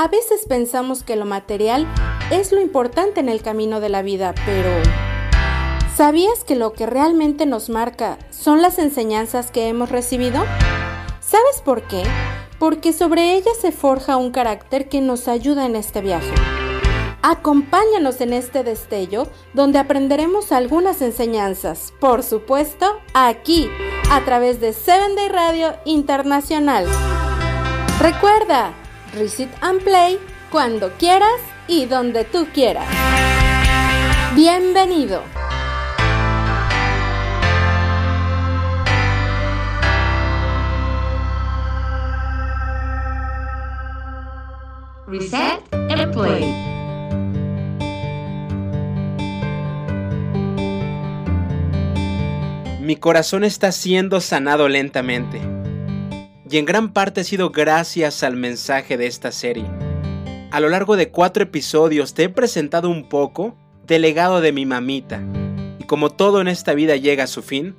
A veces pensamos que lo material es lo importante en el camino de la vida, pero ¿sabías que lo que realmente nos marca son las enseñanzas que hemos recibido? ¿Sabes por qué? Porque sobre ellas se forja un carácter que nos ayuda en este viaje. Acompáñanos en este destello donde aprenderemos algunas enseñanzas, por supuesto, aquí, a través de Seven Day Radio Internacional. Recuerda, Reset and Play cuando quieras y donde tú quieras. Bienvenido. Reset and Play. Mi corazón está siendo sanado lentamente y en gran parte ha sido gracias al mensaje de esta serie. A lo largo de cuatro episodios te he presentado un poco del legado de mi mamita, y como todo en esta vida llega a su fin,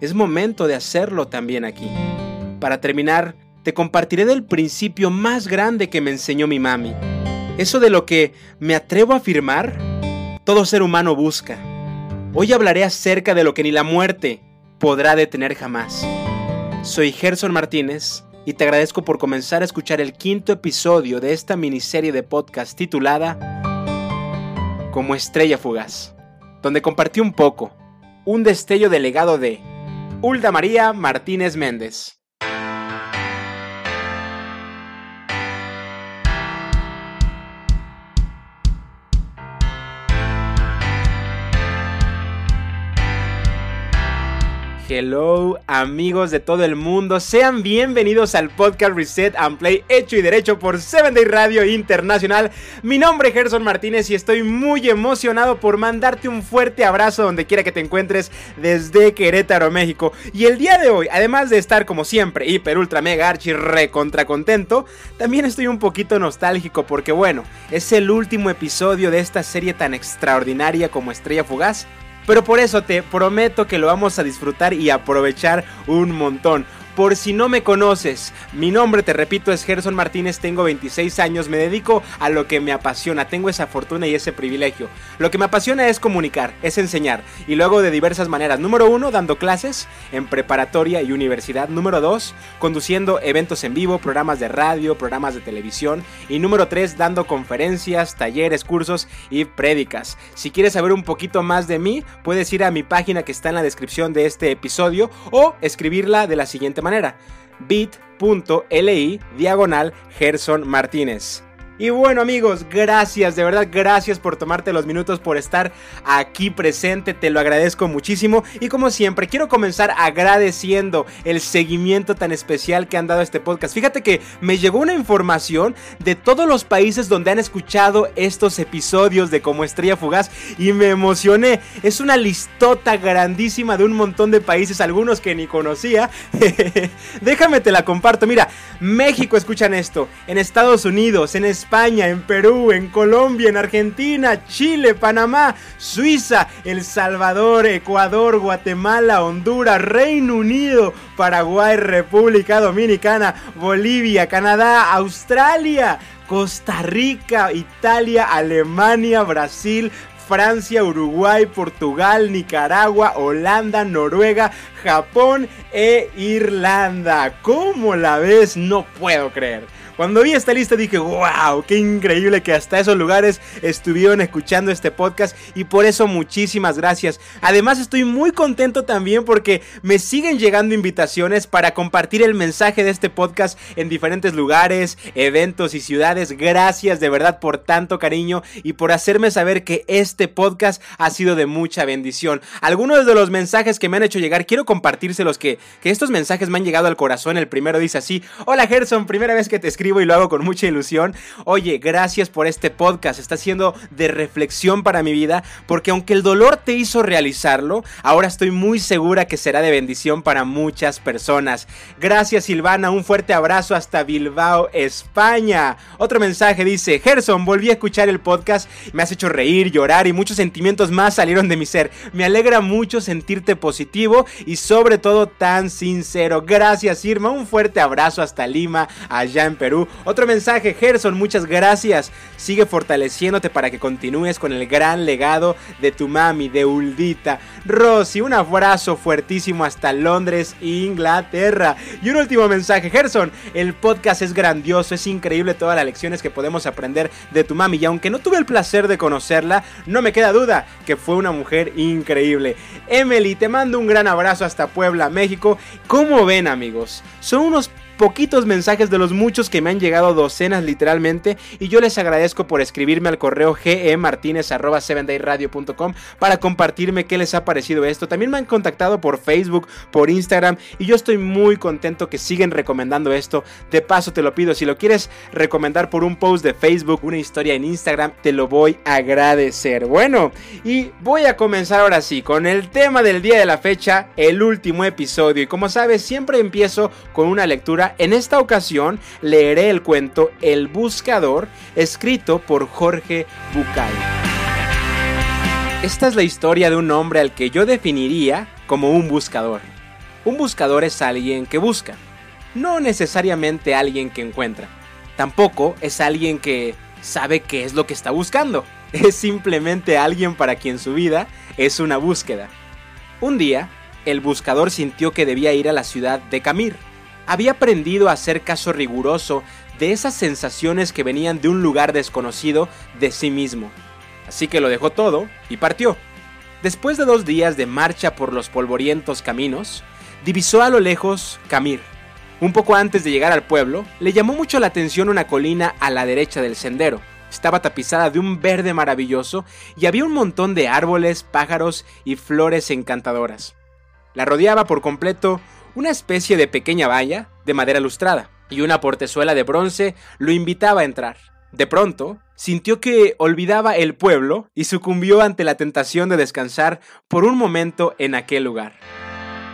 es momento de hacerlo también aquí. Para terminar, te compartiré del principio más grande que me enseñó mi mami, eso de lo que me atrevo a afirmar, todo ser humano busca. Hoy hablaré acerca de lo que ni la muerte podrá detener jamás. Soy Gerson Martínez y te agradezco por comenzar a escuchar el quinto episodio de esta miniserie de podcast titulada Como Estrella Fugaz, donde compartí un poco, un destello del legado de Hulda María Martínez Méndez. Hello amigos de todo el mundo, sean bienvenidos al podcast Reset and Play hecho y derecho por 7 Day Radio Internacional. Mi nombre es Gerson Martínez y estoy muy emocionado por mandarte un fuerte abrazo donde quiera que te encuentres desde Querétaro, México. Y el día de hoy, además de estar como siempre hiper ultra mega archi recontra contento, también estoy un poquito nostálgico porque bueno, es el último episodio de esta serie tan extraordinaria como Estrella Fugaz pero por eso te prometo que lo vamos a disfrutar y aprovechar un montón. Por si no me conoces, mi nombre, te repito, es Gerson Martínez, tengo 26 años, me dedico a lo que me apasiona, tengo esa fortuna y ese privilegio. Lo que me apasiona es comunicar, es enseñar, y luego de diversas maneras. Número uno, dando clases en preparatoria y universidad. Número dos, conduciendo eventos en vivo, programas de radio, programas de televisión. Y número tres, dando conferencias, talleres, cursos y prédicas. Si quieres saber un poquito más de mí, puedes ir a mi página que está en la descripción de este episodio o escribirla de la siguiente manera, bit.li diagonal Gerson Martínez. Y bueno amigos, gracias, de verdad gracias por tomarte los minutos, por estar aquí presente, te lo agradezco muchísimo. Y como siempre, quiero comenzar agradeciendo el seguimiento tan especial que han dado a este podcast. Fíjate que me llegó una información de todos los países donde han escuchado estos episodios de Como Estrella Fugaz y me emocioné. Es una listota grandísima de un montón de países, algunos que ni conocía. Déjame te la comparto. Mira, México escuchan esto, en Estados Unidos, en España, en Perú, en Colombia, en Argentina, Chile, Panamá, Suiza, El Salvador, Ecuador, Guatemala, Honduras, Reino Unido, Paraguay, República Dominicana, Bolivia, Canadá, Australia, Costa Rica, Italia, Alemania, Brasil, Francia, Uruguay, Portugal, Nicaragua, Holanda, Noruega, Japón e Irlanda. ¿Cómo la ves? No puedo creer. Cuando vi esta lista dije, wow, qué increíble que hasta esos lugares estuvieron escuchando este podcast y por eso muchísimas gracias. Además estoy muy contento también porque me siguen llegando invitaciones para compartir el mensaje de este podcast en diferentes lugares, eventos y ciudades. Gracias de verdad por tanto cariño y por hacerme saber que este podcast ha sido de mucha bendición. Algunos de los mensajes que me han hecho llegar, quiero compartírselos que, que estos mensajes me han llegado al corazón. El primero dice así, hola Gerson, primera vez que te escribo y lo hago con mucha ilusión. Oye, gracias por este podcast, está siendo de reflexión para mi vida, porque aunque el dolor te hizo realizarlo, ahora estoy muy segura que será de bendición para muchas personas. Gracias Silvana, un fuerte abrazo hasta Bilbao, España. Otro mensaje dice, Gerson, volví a escuchar el podcast, me has hecho reír, llorar y muchos sentimientos más salieron de mi ser. Me alegra mucho sentirte positivo y sobre todo tan sincero. Gracias Irma, un fuerte abrazo hasta Lima, allá en Perú. Otro mensaje, Gerson, muchas gracias. Sigue fortaleciéndote para que continúes con el gran legado de tu mami, de Uldita. Rosy, un abrazo fuertísimo hasta Londres, Inglaterra. Y un último mensaje, Gerson, el podcast es grandioso, es increíble todas las lecciones que podemos aprender de tu mami. Y aunque no tuve el placer de conocerla, no me queda duda que fue una mujer increíble. Emily, te mando un gran abrazo hasta Puebla, México. Como ven amigos, son unos poquitos mensajes de los muchos que me han llegado docenas literalmente y yo les agradezco por escribirme al correo gemartinez@sevendayradio.com para compartirme qué les ha parecido esto. También me han contactado por Facebook, por Instagram y yo estoy muy contento que siguen recomendando esto. De paso te lo pido, si lo quieres recomendar por un post de Facebook, una historia en Instagram, te lo voy a agradecer. Bueno, y voy a comenzar ahora sí con el tema del día de la fecha, el último episodio y como sabes siempre empiezo con una lectura en esta ocasión leeré el cuento El Buscador, escrito por Jorge Bucay. Esta es la historia de un hombre al que yo definiría como un buscador. Un buscador es alguien que busca, no necesariamente alguien que encuentra. Tampoco es alguien que sabe qué es lo que está buscando. Es simplemente alguien para quien su vida es una búsqueda. Un día, el buscador sintió que debía ir a la ciudad de Camir, había aprendido a hacer caso riguroso de esas sensaciones que venían de un lugar desconocido de sí mismo. Así que lo dejó todo y partió. Después de dos días de marcha por los polvorientos caminos, divisó a lo lejos Camir. Un poco antes de llegar al pueblo, le llamó mucho la atención una colina a la derecha del sendero. Estaba tapizada de un verde maravilloso y había un montón de árboles, pájaros y flores encantadoras. La rodeaba por completo una especie de pequeña valla de madera lustrada, y una portezuela de bronce lo invitaba a entrar. De pronto, sintió que olvidaba el pueblo y sucumbió ante la tentación de descansar por un momento en aquel lugar.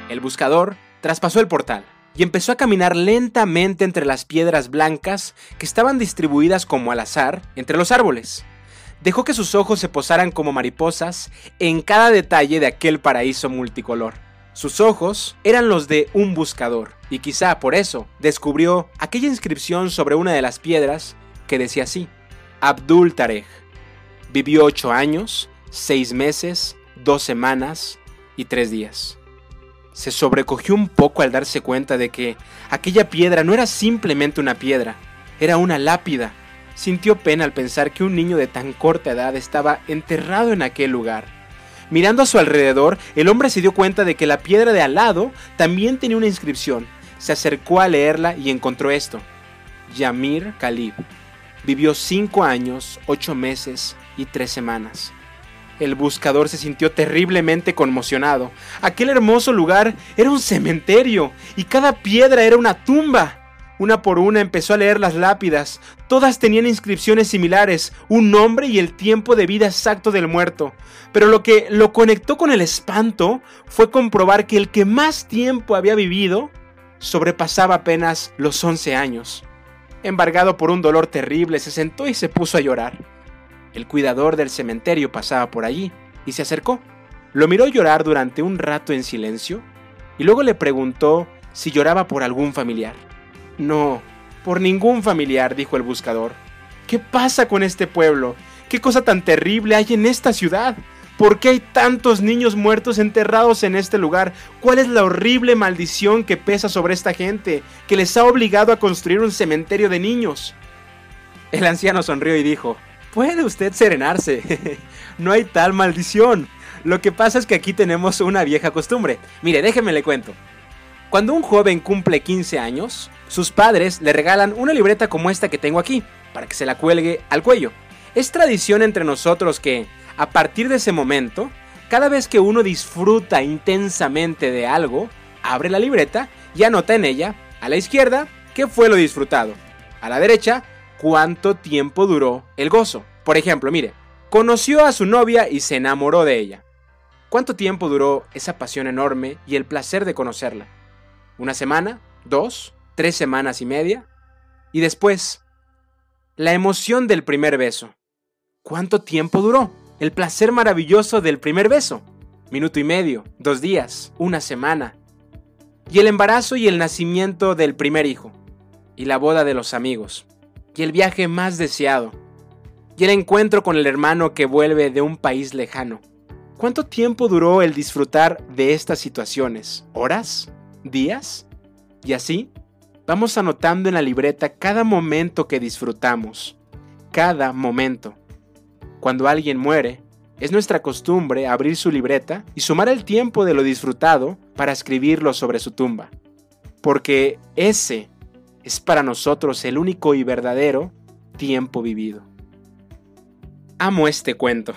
El buscador traspasó el portal y empezó a caminar lentamente entre las piedras blancas que estaban distribuidas como al azar entre los árboles. Dejó que sus ojos se posaran como mariposas en cada detalle de aquel paraíso multicolor. Sus ojos eran los de un buscador, y quizá por eso descubrió aquella inscripción sobre una de las piedras que decía así, Abdul Tarek. Vivió ocho años, seis meses, dos semanas y tres días. Se sobrecogió un poco al darse cuenta de que aquella piedra no era simplemente una piedra, era una lápida. Sintió pena al pensar que un niño de tan corta edad estaba enterrado en aquel lugar Mirando a su alrededor, el hombre se dio cuenta de que la piedra de al lado también tenía una inscripción. Se acercó a leerla y encontró esto. Yamir Khalib. Vivió cinco años, ocho meses y tres semanas. El buscador se sintió terriblemente conmocionado. Aquel hermoso lugar era un cementerio y cada piedra era una tumba. Una por una empezó a leer las lápidas. Todas tenían inscripciones similares, un nombre y el tiempo de vida exacto del muerto. Pero lo que lo conectó con el espanto fue comprobar que el que más tiempo había vivido sobrepasaba apenas los 11 años. Embargado por un dolor terrible, se sentó y se puso a llorar. El cuidador del cementerio pasaba por allí y se acercó. Lo miró llorar durante un rato en silencio y luego le preguntó si lloraba por algún familiar. No, por ningún familiar, dijo el buscador. ¿Qué pasa con este pueblo? ¿Qué cosa tan terrible hay en esta ciudad? ¿Por qué hay tantos niños muertos enterrados en este lugar? ¿Cuál es la horrible maldición que pesa sobre esta gente, que les ha obligado a construir un cementerio de niños? El anciano sonrió y dijo, Puede usted serenarse, no hay tal maldición. Lo que pasa es que aquí tenemos una vieja costumbre. Mire, déjeme le cuento. Cuando un joven cumple 15 años, sus padres le regalan una libreta como esta que tengo aquí, para que se la cuelgue al cuello. Es tradición entre nosotros que, a partir de ese momento, cada vez que uno disfruta intensamente de algo, abre la libreta y anota en ella, a la izquierda, qué fue lo disfrutado, a la derecha, cuánto tiempo duró el gozo. Por ejemplo, mire, conoció a su novia y se enamoró de ella. ¿Cuánto tiempo duró esa pasión enorme y el placer de conocerla? ¿Una semana? ¿Dos? ¿Tres semanas y media? Y después, la emoción del primer beso. ¿Cuánto tiempo duró? El placer maravilloso del primer beso. Minuto y medio, dos días, una semana. Y el embarazo y el nacimiento del primer hijo. y la boda de los amigos, y el viaje más deseado, y el encuentro con el hermano que vuelve de un país lejano. ¿Cuánto tiempo duró el disfrutar de estas situaciones? ¿Horas? ¿Días? Y así, vamos anotando en la libreta cada momento que disfrutamos. Cada momento. Cuando alguien muere, es nuestra costumbre abrir su libreta y sumar el tiempo de lo disfrutado para escribirlo sobre su tumba. Porque ese es para nosotros el único y verdadero tiempo vivido. Amo este cuento.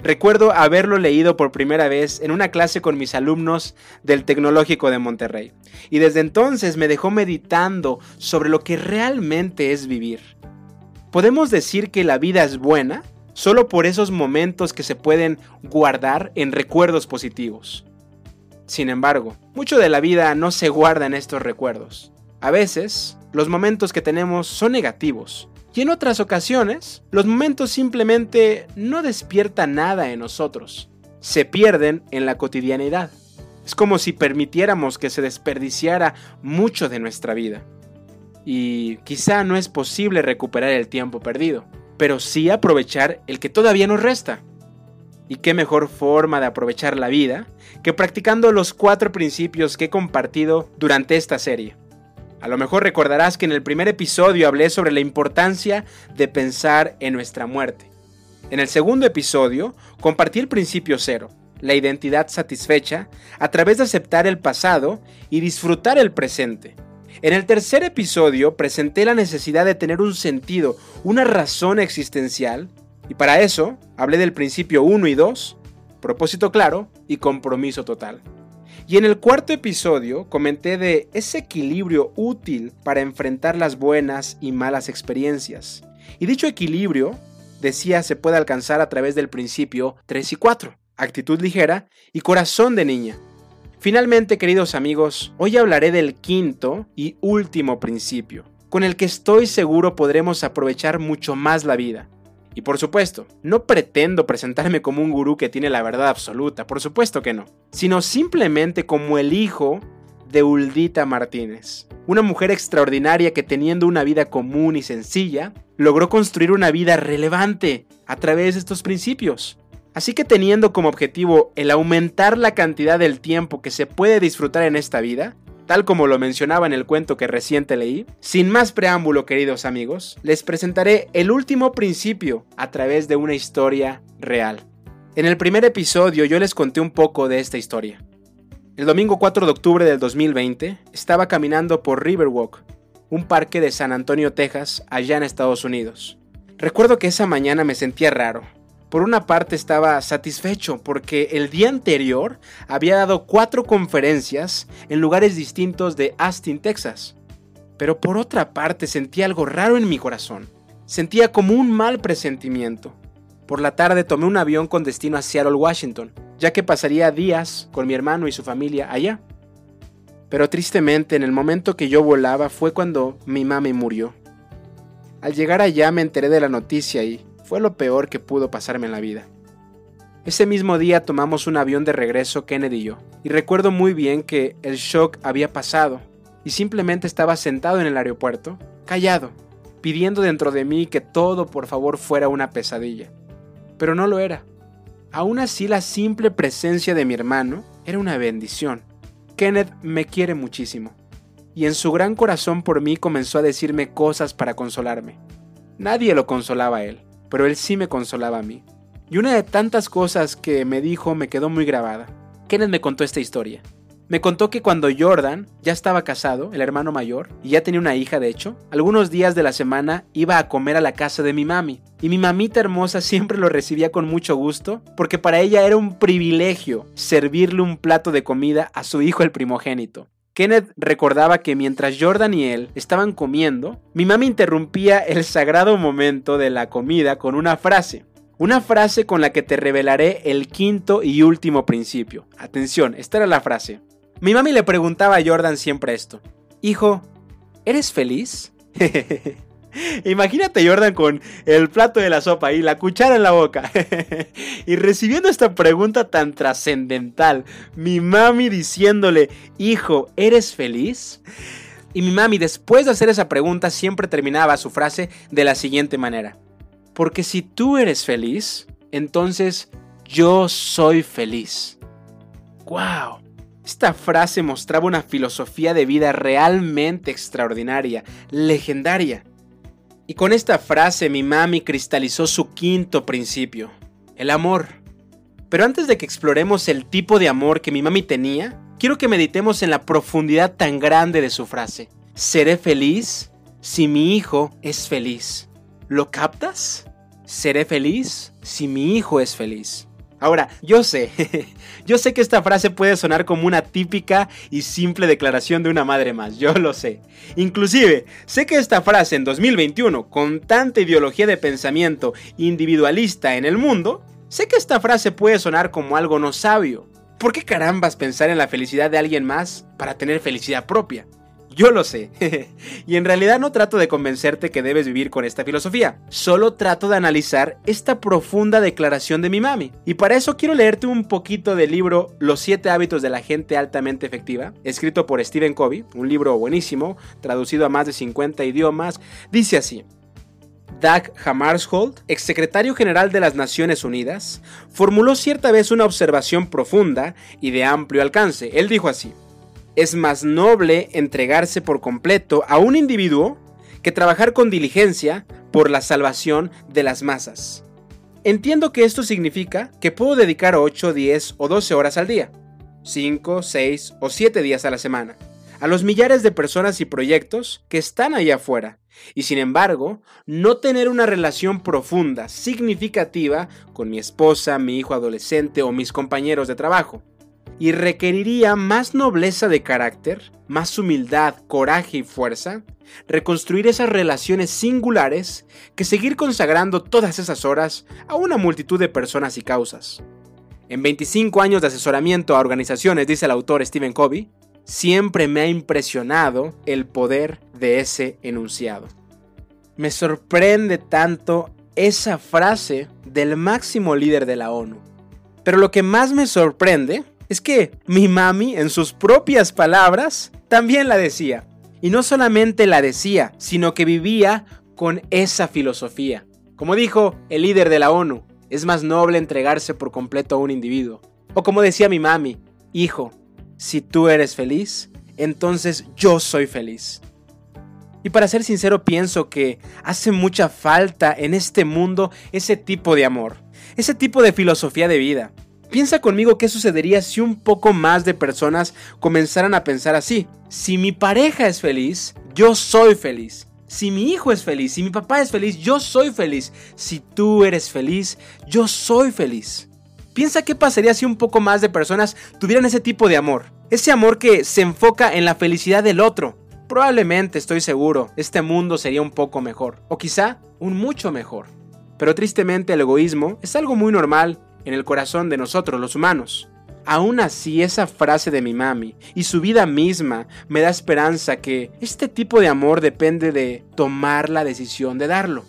Recuerdo haberlo leído por primera vez en una clase con mis alumnos del Tecnológico de Monterrey, y desde entonces me dejó meditando sobre lo que realmente es vivir. ¿Podemos decir que la vida es buena solo por esos momentos que se pueden guardar en recuerdos positivos? Sin embargo, mucho de la vida no se guarda en estos recuerdos. A veces, los momentos que tenemos son negativos, y en otras ocasiones, los momentos simplemente no despiertan nada en nosotros. Se pierden en la cotidianidad. Es como si permitiéramos que se desperdiciara mucho de nuestra vida. Y quizá no es posible recuperar el tiempo perdido, pero sí aprovechar el que todavía nos resta. Y qué mejor forma de aprovechar la vida que practicando los cuatro principios que he compartido durante esta serie. A lo mejor recordarás que en el primer episodio hablé sobre la importancia de pensar en nuestra muerte. En el segundo episodio compartí el principio cero, la identidad satisfecha, a través de aceptar el pasado y disfrutar el presente. En el tercer episodio presenté la necesidad de tener un sentido, una razón existencial, y para eso hablé del principio 1 y 2, propósito claro y compromiso total. Y en el cuarto episodio comenté de ese equilibrio útil para enfrentar las buenas y malas experiencias. Y dicho equilibrio, decía, se puede alcanzar a través del principio 3 y 4, actitud ligera y corazón de niña. Finalmente, queridos amigos, hoy hablaré del quinto y último principio, con el que estoy seguro podremos aprovechar mucho más la vida. Y por supuesto, no pretendo presentarme como un gurú que tiene la verdad absoluta, por supuesto que no, sino simplemente como el hijo de Uldita Martínez, una mujer extraordinaria que teniendo una vida común y sencilla, logró construir una vida relevante a través de estos principios. Así que teniendo como objetivo el aumentar la cantidad del tiempo que se puede disfrutar en esta vida, tal como lo mencionaba en el cuento que reciente leí, sin más preámbulo queridos amigos, les presentaré el último principio a través de una historia real. En el primer episodio yo les conté un poco de esta historia. El domingo 4 de octubre del 2020 estaba caminando por Riverwalk, un parque de San Antonio, Texas, allá en Estados Unidos. Recuerdo que esa mañana me sentía raro, por una parte estaba satisfecho porque el día anterior había dado cuatro conferencias en lugares distintos de Austin, Texas. Pero por otra parte sentía algo raro en mi corazón. Sentía como un mal presentimiento. Por la tarde tomé un avión con destino a Seattle, Washington, ya que pasaría días con mi hermano y su familia allá. Pero tristemente en el momento que yo volaba fue cuando mi mami murió. Al llegar allá me enteré de la noticia y fue lo peor que pudo pasarme en la vida. Ese mismo día tomamos un avión de regreso Kennedy y yo, y recuerdo muy bien que el shock había pasado, y simplemente estaba sentado en el aeropuerto, callado, pidiendo dentro de mí que todo por favor fuera una pesadilla. Pero no lo era. Aún así la simple presencia de mi hermano era una bendición. Kenneth me quiere muchísimo, y en su gran corazón por mí comenzó a decirme cosas para consolarme. Nadie lo consolaba a él pero él sí me consolaba a mí. Y una de tantas cosas que me dijo me quedó muy grabada. Kenneth me contó esta historia. Me contó que cuando Jordan ya estaba casado, el hermano mayor, y ya tenía una hija de hecho, algunos días de la semana iba a comer a la casa de mi mami. Y mi mamita hermosa siempre lo recibía con mucho gusto, porque para ella era un privilegio servirle un plato de comida a su hijo el primogénito. Kenneth recordaba que mientras Jordan y él estaban comiendo, mi mamá interrumpía el sagrado momento de la comida con una frase. Una frase con la que te revelaré el quinto y último principio. Atención, esta era la frase. Mi mami le preguntaba a Jordan siempre esto. Hijo, ¿eres feliz? Imagínate Jordan con el plato de la sopa y la cuchara en la boca. y recibiendo esta pregunta tan trascendental, mi mami diciéndole, hijo, ¿eres feliz? Y mi mami, después de hacer esa pregunta, siempre terminaba su frase de la siguiente manera. Porque si tú eres feliz, entonces yo soy feliz. ¡Wow! Esta frase mostraba una filosofía de vida realmente extraordinaria, legendaria. Y con esta frase mi mami cristalizó su quinto principio, el amor. Pero antes de que exploremos el tipo de amor que mi mami tenía, quiero que meditemos en la profundidad tan grande de su frase. Seré feliz si mi hijo es feliz. ¿Lo captas? Seré feliz si mi hijo es feliz. Ahora, yo sé, yo sé que esta frase puede sonar como una típica y simple declaración de una madre más, yo lo sé. Inclusive, sé que esta frase en 2021, con tanta ideología de pensamiento individualista en el mundo, sé que esta frase puede sonar como algo no sabio. ¿Por qué carambas pensar en la felicidad de alguien más para tener felicidad propia? Yo lo sé. y en realidad no trato de convencerte que debes vivir con esta filosofía. Solo trato de analizar esta profunda declaración de mi mami. Y para eso quiero leerte un poquito del libro Los 7 hábitos de la gente altamente efectiva, escrito por Stephen Covey, un libro buenísimo, traducido a más de 50 idiomas. Dice así. Doug Hammarskjöld, exsecretario general de las Naciones Unidas, formuló cierta vez una observación profunda y de amplio alcance. Él dijo así: es más noble entregarse por completo a un individuo que trabajar con diligencia por la salvación de las masas. Entiendo que esto significa que puedo dedicar 8, 10 o 12 horas al día, 5, 6 o 7 días a la semana, a los millares de personas y proyectos que están allá afuera, y sin embargo, no tener una relación profunda, significativa con mi esposa, mi hijo adolescente o mis compañeros de trabajo y requeriría más nobleza de carácter, más humildad, coraje y fuerza, reconstruir esas relaciones singulares que seguir consagrando todas esas horas a una multitud de personas y causas. En 25 años de asesoramiento a organizaciones, dice el autor Stephen Covey, siempre me ha impresionado el poder de ese enunciado. Me sorprende tanto esa frase del máximo líder de la ONU. Pero lo que más me sorprende es que mi mami, en sus propias palabras, también la decía. Y no solamente la decía, sino que vivía con esa filosofía. Como dijo el líder de la ONU, es más noble entregarse por completo a un individuo. O como decía mi mami, hijo, si tú eres feliz, entonces yo soy feliz. Y para ser sincero pienso que hace mucha falta en este mundo ese tipo de amor, ese tipo de filosofía de vida. Piensa conmigo qué sucedería si un poco más de personas comenzaran a pensar así. Si mi pareja es feliz, yo soy feliz. Si mi hijo es feliz, si mi papá es feliz, yo soy feliz. Si tú eres feliz, yo soy feliz. Piensa qué pasaría si un poco más de personas tuvieran ese tipo de amor. Ese amor que se enfoca en la felicidad del otro. Probablemente, estoy seguro, este mundo sería un poco mejor. O quizá un mucho mejor. Pero tristemente el egoísmo es algo muy normal en el corazón de nosotros los humanos. Aún así, esa frase de mi mami y su vida misma me da esperanza que este tipo de amor depende de tomar la decisión de darlo.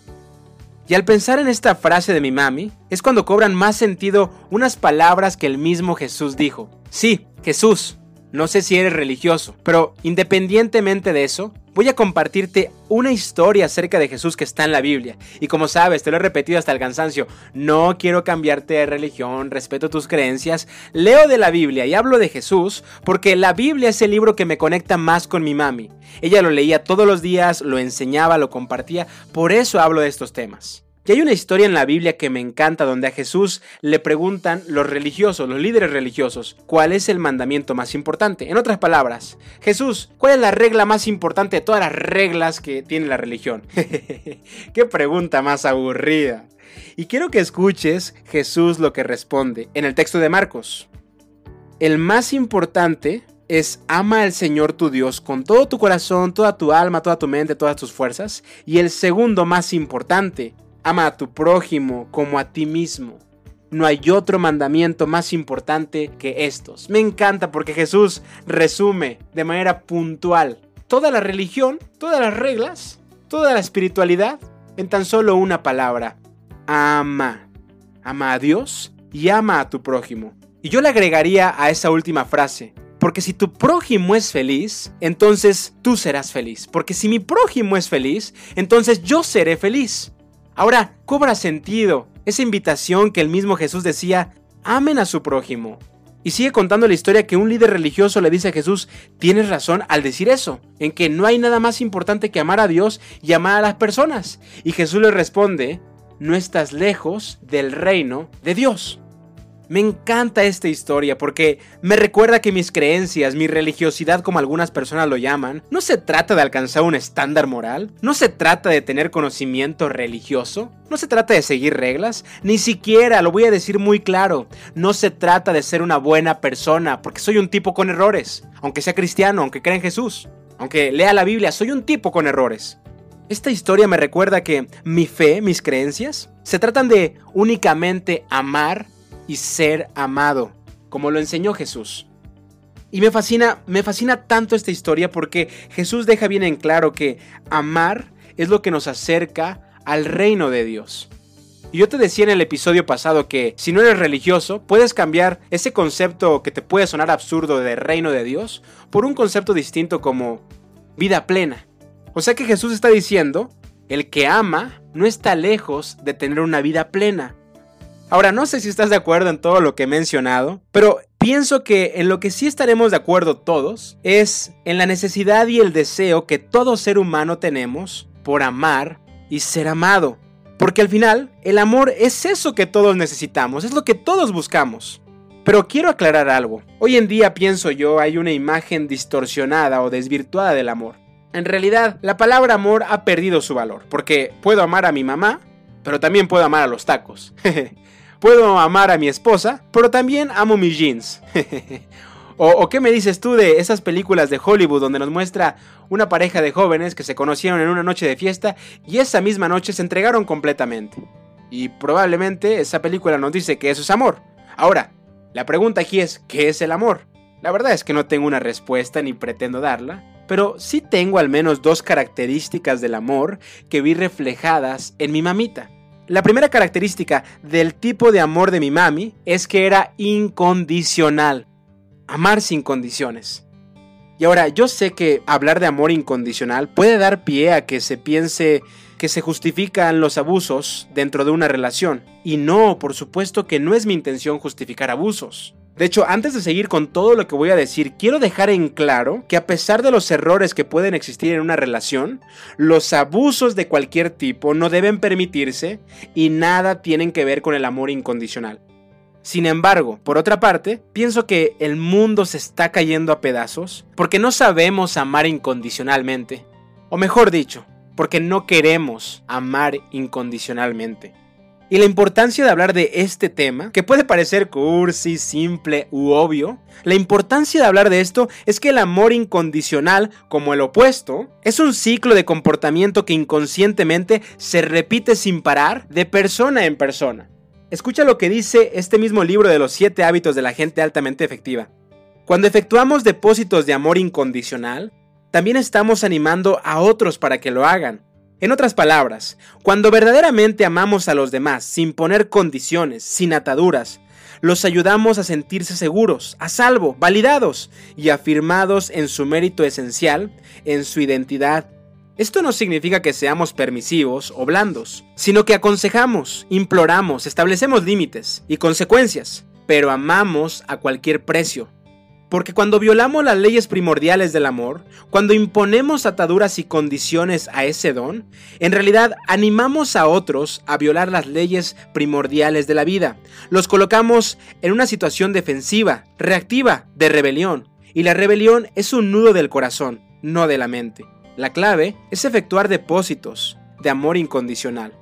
Y al pensar en esta frase de mi mami, es cuando cobran más sentido unas palabras que el mismo Jesús dijo. Sí, Jesús, no sé si eres religioso, pero independientemente de eso, voy a compartirte una historia acerca de Jesús que está en la Biblia. Y como sabes, te lo he repetido hasta el cansancio, no quiero cambiarte de religión, respeto tus creencias, leo de la Biblia y hablo de Jesús porque la Biblia es el libro que me conecta más con mi mami. Ella lo leía todos los días, lo enseñaba, lo compartía, por eso hablo de estos temas. Y hay una historia en la Biblia que me encanta donde a Jesús le preguntan los religiosos, los líderes religiosos, cuál es el mandamiento más importante. En otras palabras, Jesús, ¿cuál es la regla más importante de todas las reglas que tiene la religión? Qué pregunta más aburrida. Y quiero que escuches Jesús lo que responde en el texto de Marcos. El más importante es ama al Señor tu Dios con todo tu corazón, toda tu alma, toda tu mente, todas tus fuerzas. Y el segundo más importante Ama a tu prójimo como a ti mismo. No hay otro mandamiento más importante que estos. Me encanta porque Jesús resume de manera puntual toda la religión, todas las reglas, toda la espiritualidad en tan solo una palabra. Ama. Ama a Dios y ama a tu prójimo. Y yo le agregaría a esa última frase, Porque si tu prójimo es feliz, entonces tú serás feliz. Porque si mi prójimo es feliz, entonces yo seré feliz. Ahora, cobra sentido esa invitación que el mismo Jesús decía, amen a su prójimo. Y sigue contando la historia que un líder religioso le dice a Jesús, tienes razón al decir eso, en que no hay nada más importante que amar a Dios y amar a las personas. Y Jesús le responde, no estás lejos del reino de Dios. Me encanta esta historia porque me recuerda que mis creencias, mi religiosidad como algunas personas lo llaman, no se trata de alcanzar un estándar moral, no se trata de tener conocimiento religioso, no se trata de seguir reglas, ni siquiera, lo voy a decir muy claro, no se trata de ser una buena persona porque soy un tipo con errores, aunque sea cristiano, aunque crea en Jesús, aunque lea la Biblia, soy un tipo con errores. Esta historia me recuerda que mi fe, mis creencias, se tratan de únicamente amar y ser amado, como lo enseñó Jesús. Y me fascina, me fascina tanto esta historia porque Jesús deja bien en claro que amar es lo que nos acerca al reino de Dios. Y yo te decía en el episodio pasado que si no eres religioso, puedes cambiar ese concepto que te puede sonar absurdo de reino de Dios por un concepto distinto como vida plena. O sea que Jesús está diciendo, el que ama no está lejos de tener una vida plena. Ahora, no sé si estás de acuerdo en todo lo que he mencionado, pero pienso que en lo que sí estaremos de acuerdo todos es en la necesidad y el deseo que todo ser humano tenemos por amar y ser amado. Porque al final, el amor es eso que todos necesitamos, es lo que todos buscamos. Pero quiero aclarar algo. Hoy en día pienso yo hay una imagen distorsionada o desvirtuada del amor. En realidad, la palabra amor ha perdido su valor, porque puedo amar a mi mamá, pero también puedo amar a los tacos. Puedo amar a mi esposa, pero también amo mis jeans. o, qué me dices tú de esas películas de Hollywood donde nos muestra una pareja de jóvenes que se conocieron en una noche de fiesta y esa misma noche se entregaron completamente? Y probablemente esa película nos dice que eso es amor. Ahora, la pregunta aquí es, ¿qué es el amor? La verdad es que no tengo una respuesta ni pretendo darla, pero sí tengo al menos dos características del amor que vi reflejadas en mi mamita. La primera característica del tipo de amor de mi mami es que era incondicional. Amar sin condiciones. Y ahora, yo sé que hablar de amor incondicional puede dar pie a que se piense que se justifican los abusos dentro de una relación. Y no, por supuesto que no es mi intención justificar abusos. De hecho, antes de seguir con todo lo que voy a decir, quiero dejar en claro que a pesar de los errores que pueden existir en una relación, los abusos de cualquier tipo no deben permitirse y nada tienen que ver con el amor incondicional. Sin embargo, por otra parte, pienso que el mundo se está cayendo a pedazos porque no sabemos amar incondicionalmente. O mejor dicho, porque no queremos amar incondicionalmente. Y la importancia de hablar de este tema, que puede parecer cursi, simple u obvio, la importancia de hablar de esto es que el amor incondicional, como el opuesto, es un ciclo de comportamiento que inconscientemente se repite sin parar de persona en persona. Escucha lo que dice este mismo libro de los 7 hábitos de la gente altamente efectiva. Cuando efectuamos depósitos de amor incondicional, también estamos animando a otros para que lo hagan. En otras palabras, cuando verdaderamente amamos a los demás sin poner condiciones, sin ataduras, los ayudamos a sentirse seguros, a salvo, validados y afirmados en su mérito esencial, en su identidad. Esto no significa que seamos permisivos o blandos, sino que aconsejamos, imploramos, establecemos límites y consecuencias, pero amamos a cualquier precio, porque cuando violamos las leyes primordiales del amor, cuando imponemos ataduras y condiciones a ese don, en realidad animamos a otros a violar las leyes primordiales de la vida. Los colocamos en una situación defensiva, reactiva, de rebelión. Y la rebelión es un nudo del corazón, no de la mente. La clave es efectuar depósitos de amor incondicional.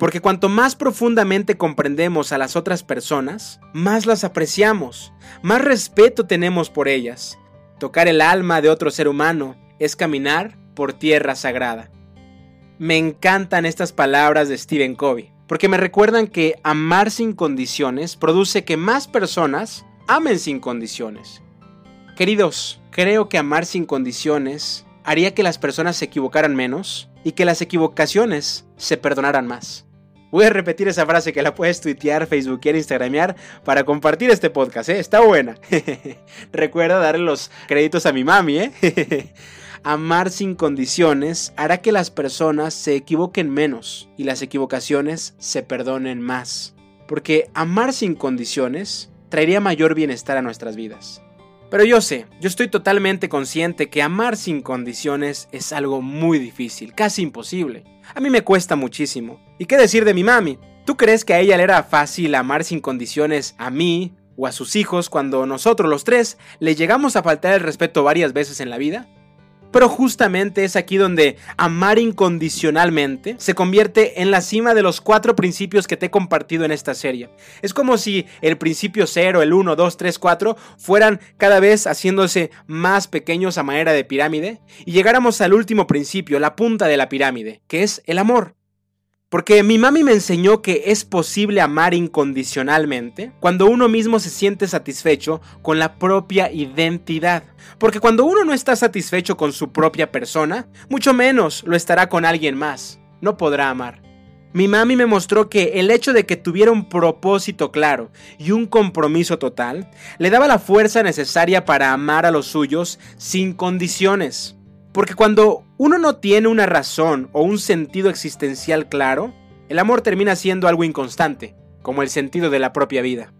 Porque cuanto más profundamente comprendemos a las otras personas, más las apreciamos, más respeto tenemos por ellas. Tocar el alma de otro ser humano es caminar por tierra sagrada. Me encantan estas palabras de Stephen Covey, porque me recuerdan que amar sin condiciones produce que más personas amen sin condiciones. Queridos, creo que amar sin condiciones haría que las personas se equivocaran menos y que las equivocaciones se perdonaran más. Voy a repetir esa frase que la puedes tuitear, facebookear, instagramear para compartir este podcast, ¿eh? Está buena. Recuerda darle los créditos a mi mami, ¿eh? Amar sin condiciones hará que las personas se equivoquen menos y las equivocaciones se perdonen más. Porque amar sin condiciones traería mayor bienestar a nuestras vidas. Pero yo sé, yo estoy totalmente consciente que amar sin condiciones es algo muy difícil, casi imposible. A mí me cuesta muchísimo. ¿Y qué decir de mi mami? ¿Tú crees que a ella le era fácil amar sin condiciones a mí o a sus hijos cuando nosotros los tres le llegamos a faltar el respeto varias veces en la vida? Pero justamente es aquí donde amar incondicionalmente se convierte en la cima de los cuatro principios que te he compartido en esta serie. Es como si el principio 0, el 1, 2, 3, 4 fueran cada vez haciéndose más pequeños a manera de pirámide y llegáramos al último principio, la punta de la pirámide, que es el amor. Porque mi mami me enseñó que es posible amar incondicionalmente cuando uno mismo se siente satisfecho con la propia identidad. Porque cuando uno no está satisfecho con su propia persona, mucho menos lo estará con alguien más. No podrá amar. Mi mami me mostró que el hecho de que tuviera un propósito claro y un compromiso total le daba la fuerza necesaria para amar a los suyos sin condiciones. Porque cuando uno no tiene una razón o un sentido existencial claro, el amor termina siendo algo inconstante, como el sentido de la propia vida.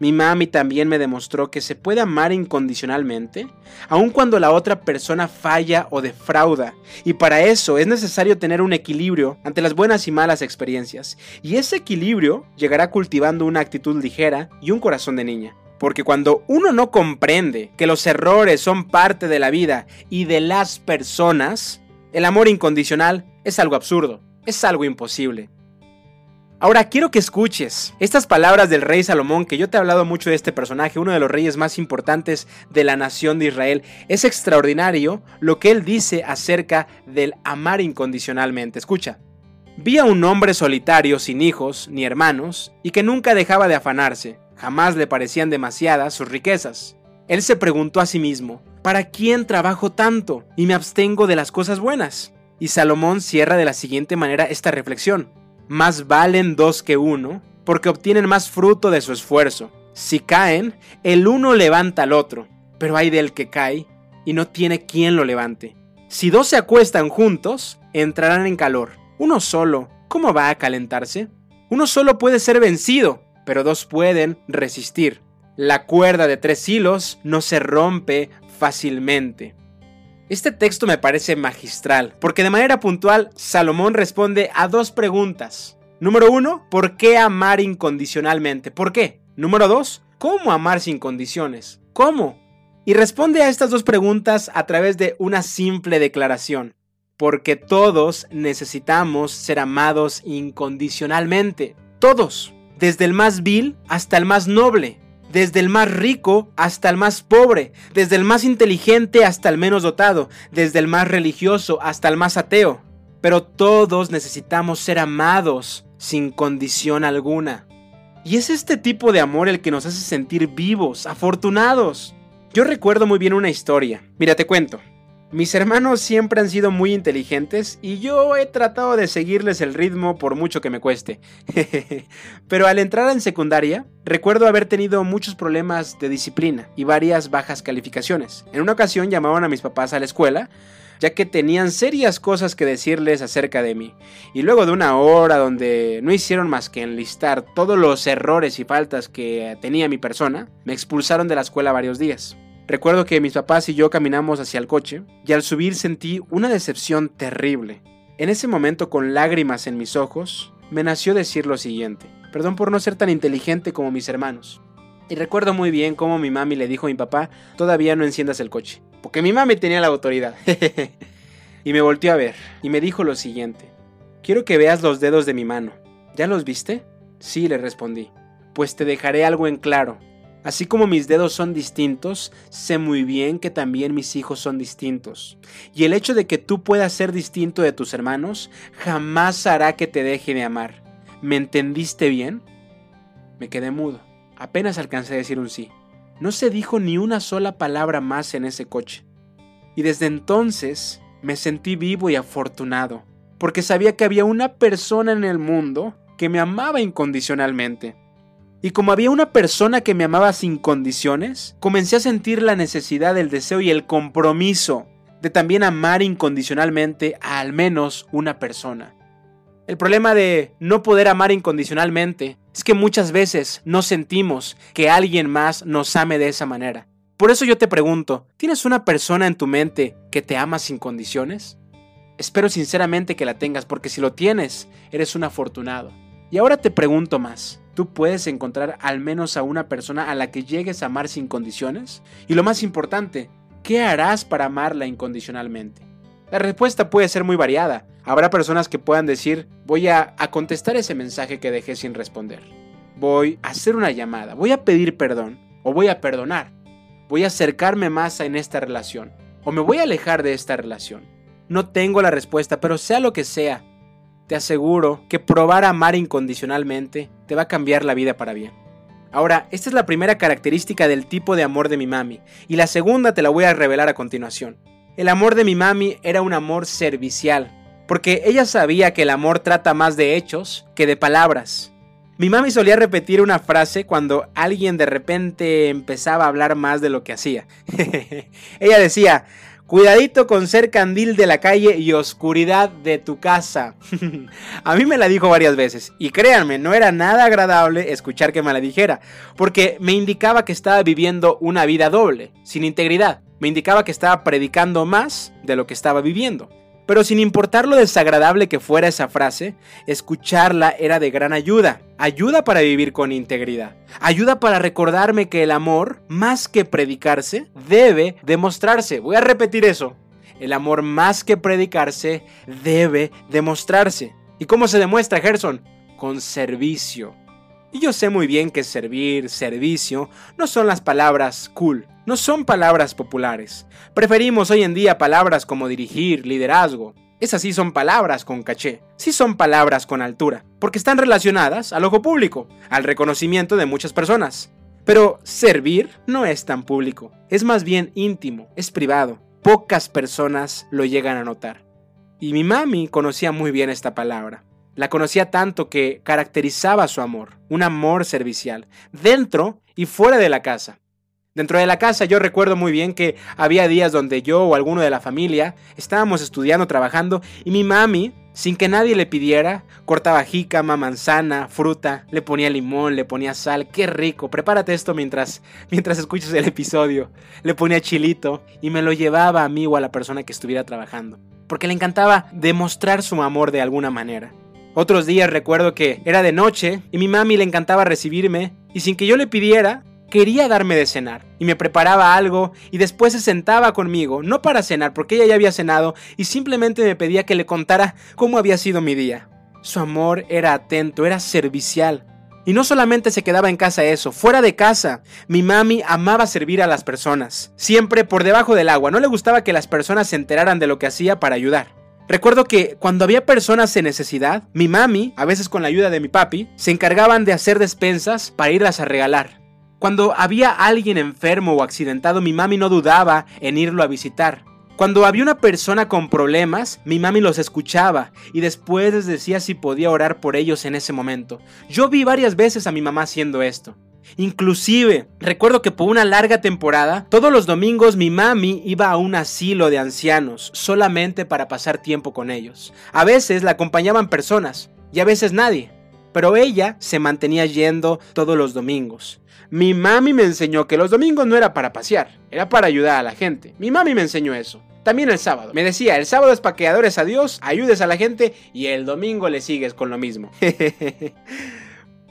Mi mami también me demostró que se puede amar incondicionalmente, aun cuando la otra persona falla o defrauda, y para eso es necesario tener un equilibrio ante las buenas y malas experiencias, y ese equilibrio llegará cultivando una actitud ligera y un corazón de niña. Porque cuando uno no comprende que los errores son parte de la vida y de las personas, el amor incondicional es algo absurdo, es algo imposible. Ahora quiero que escuches estas palabras del rey Salomón, que yo te he hablado mucho de este personaje, uno de los reyes más importantes de la nación de Israel. Es extraordinario lo que él dice acerca del amar incondicionalmente. Escucha. Vi a un hombre solitario, sin hijos ni hermanos, y que nunca dejaba de afanarse Jamás le parecían demasiadas sus riquezas. Él se preguntó a sí mismo, ¿para quién trabajo tanto y me abstengo de las cosas buenas? Y Salomón cierra de la siguiente manera esta reflexión. Más valen dos que uno, porque obtienen más fruto de su esfuerzo. Si caen, el uno levanta al otro, pero hay del que cae y no tiene quien lo levante. Si dos se acuestan juntos, entrarán en calor. Uno solo, ¿cómo va a calentarse? Uno solo puede ser vencido, pero dos pueden resistir. La cuerda de tres hilos no se rompe fácilmente. Este texto me parece magistral, porque de manera puntual Salomón responde a dos preguntas. Número uno, ¿por qué amar incondicionalmente? ¿Por qué? Número dos, ¿cómo amar sin condiciones? ¿Cómo? Y responde a estas dos preguntas a través de una simple declaración. Porque todos necesitamos ser amados incondicionalmente. Todos desde el más vil hasta el más noble, desde el más rico hasta el más pobre, desde el más inteligente hasta el menos dotado, desde el más religioso hasta el más ateo. Pero todos necesitamos ser amados sin condición alguna. Y es este tipo de amor el que nos hace sentir vivos, afortunados. Yo recuerdo muy bien una historia. Mira, te cuento. Mis hermanos siempre han sido muy inteligentes y yo he tratado de seguirles el ritmo por mucho que me cueste. Pero al entrar en secundaria, recuerdo haber tenido muchos problemas de disciplina y varias bajas calificaciones. En una ocasión llamaban a mis papás a la escuela ya que tenían serias cosas que decirles acerca de mí. Y luego de una hora donde no hicieron más que enlistar todos los errores y faltas que tenía mi persona, me expulsaron de la escuela varios días. Recuerdo que mis papás y yo caminamos hacia el coche y al subir sentí una decepción terrible. En ese momento con lágrimas en mis ojos, me nació decir lo siguiente. Perdón por no ser tan inteligente como mis hermanos. Y recuerdo muy bien cómo mi mami le dijo a mi papá, todavía no enciendas el coche. Porque mi mami tenía la autoridad. y me volteó a ver y me dijo lo siguiente. Quiero que veas los dedos de mi mano. ¿Ya los viste? Sí, le respondí. Pues te dejaré algo en claro. Así como mis dedos son distintos, sé muy bien que también mis hijos son distintos. Y el hecho de que tú puedas ser distinto de tus hermanos jamás hará que te deje de amar. ¿Me entendiste bien? Me quedé mudo. Apenas alcancé a decir un sí. No se dijo ni una sola palabra más en ese coche. Y desde entonces me sentí vivo y afortunado, porque sabía que había una persona en el mundo que me amaba incondicionalmente. Y como había una persona que me amaba sin condiciones, comencé a sentir la necesidad, el deseo y el compromiso de también amar incondicionalmente a al menos una persona. El problema de no poder amar incondicionalmente es que muchas veces no sentimos que alguien más nos ame de esa manera. Por eso yo te pregunto, ¿tienes una persona en tu mente que te ama sin condiciones? Espero sinceramente que la tengas porque si lo tienes, eres un afortunado. Y ahora te pregunto más, ¿tú puedes encontrar al menos a una persona a la que llegues a amar sin condiciones? Y lo más importante, ¿qué harás para amarla incondicionalmente? La respuesta puede ser muy variada. Habrá personas que puedan decir, voy a, contestar ese mensaje que dejé sin responder. Voy a hacer una llamada, voy a pedir perdón o voy a perdonar. Voy a acercarme más en esta relación o me voy a alejar de esta relación. No tengo la respuesta, pero sea lo que sea, te aseguro que probar a amar incondicionalmente te va a cambiar la vida para bien. Ahora, esta es la primera característica del tipo de amor de mi mami, y la segunda te la voy a revelar a continuación. El amor de mi mami era un amor servicial, porque ella sabía que el amor trata más de hechos que de palabras. Mi mami solía repetir una frase cuando alguien de repente empezaba a hablar más de lo que hacía. ella decía, Cuidadito con ser candil de la calle y oscuridad de tu casa. a mí me la dijo varias veces y créanme, no era nada agradable escuchar que me la dijera, porque me indicaba que estaba viviendo una vida doble, sin integridad me indicaba que estaba predicando más de lo que estaba viviendo. Pero sin importar lo desagradable que fuera esa frase, escucharla era de gran ayuda. Ayuda para vivir con integridad. Ayuda para recordarme que el amor, más que predicarse, debe demostrarse. Voy a repetir eso. El amor más que predicarse debe demostrarse. ¿Y cómo se demuestra, Gerson? Con servicio. Y yo sé muy bien que servir, servicio, no son las palabras cool, no son palabras populares. Preferimos hoy en día palabras como dirigir, liderazgo. Esas sí son palabras con caché, sí son palabras con altura, porque están relacionadas al ojo público, al reconocimiento de muchas personas. Pero servir no es tan público, es más bien íntimo, es privado. Pocas personas lo llegan a notar. Y mi mami conocía muy bien esta palabra. La conocía tanto que caracterizaba su amor, un amor servicial, dentro y fuera de la casa. Dentro de la casa yo recuerdo muy bien que había días donde yo o alguno de la familia estábamos estudiando, trabajando y mi mami, sin que nadie le pidiera, cortaba jícama, manzana, fruta, le ponía limón, le ponía sal, qué rico, prepárate esto mientras, mientras escuchas el episodio, le ponía chilito y me lo llevaba a mí o a la persona que estuviera trabajando, porque le encantaba demostrar su amor de alguna manera. Otros días recuerdo que era de noche y mi mami le encantaba recibirme y sin que yo le pidiera, quería darme de cenar y me preparaba algo y después se sentaba conmigo, no para cenar porque ella ya había cenado y simplemente me pedía que le contara cómo había sido mi día. Su amor era atento, era servicial. Y no solamente se quedaba en casa eso, fuera de casa, mi mami amaba servir a las personas, siempre por debajo del agua, no le gustaba que las personas se enteraran de lo que hacía para ayudar. Recuerdo que cuando había personas en necesidad, mi mami, a veces con la ayuda de mi papi, se encargaban de hacer despensas para irlas a regalar. Cuando había alguien enfermo o accidentado, mi mami no dudaba en irlo a visitar. Cuando había una persona con problemas, mi mami los escuchaba y después les decía si podía orar por ellos en ese momento. Yo vi varias veces a mi mamá haciendo esto. Inclusive, recuerdo que por una larga temporada, todos los domingos mi mami iba a un asilo de ancianos solamente para pasar tiempo con ellos. A veces la acompañaban personas y a veces nadie, pero ella se mantenía yendo todos los domingos. Mi mami me enseñó que los domingos no era para pasear, era para ayudar a la gente. Mi mami me enseñó eso. También el sábado. Me decía, el sábado es para que adores a Dios, ayudes a la gente y el domingo le sigues con lo mismo.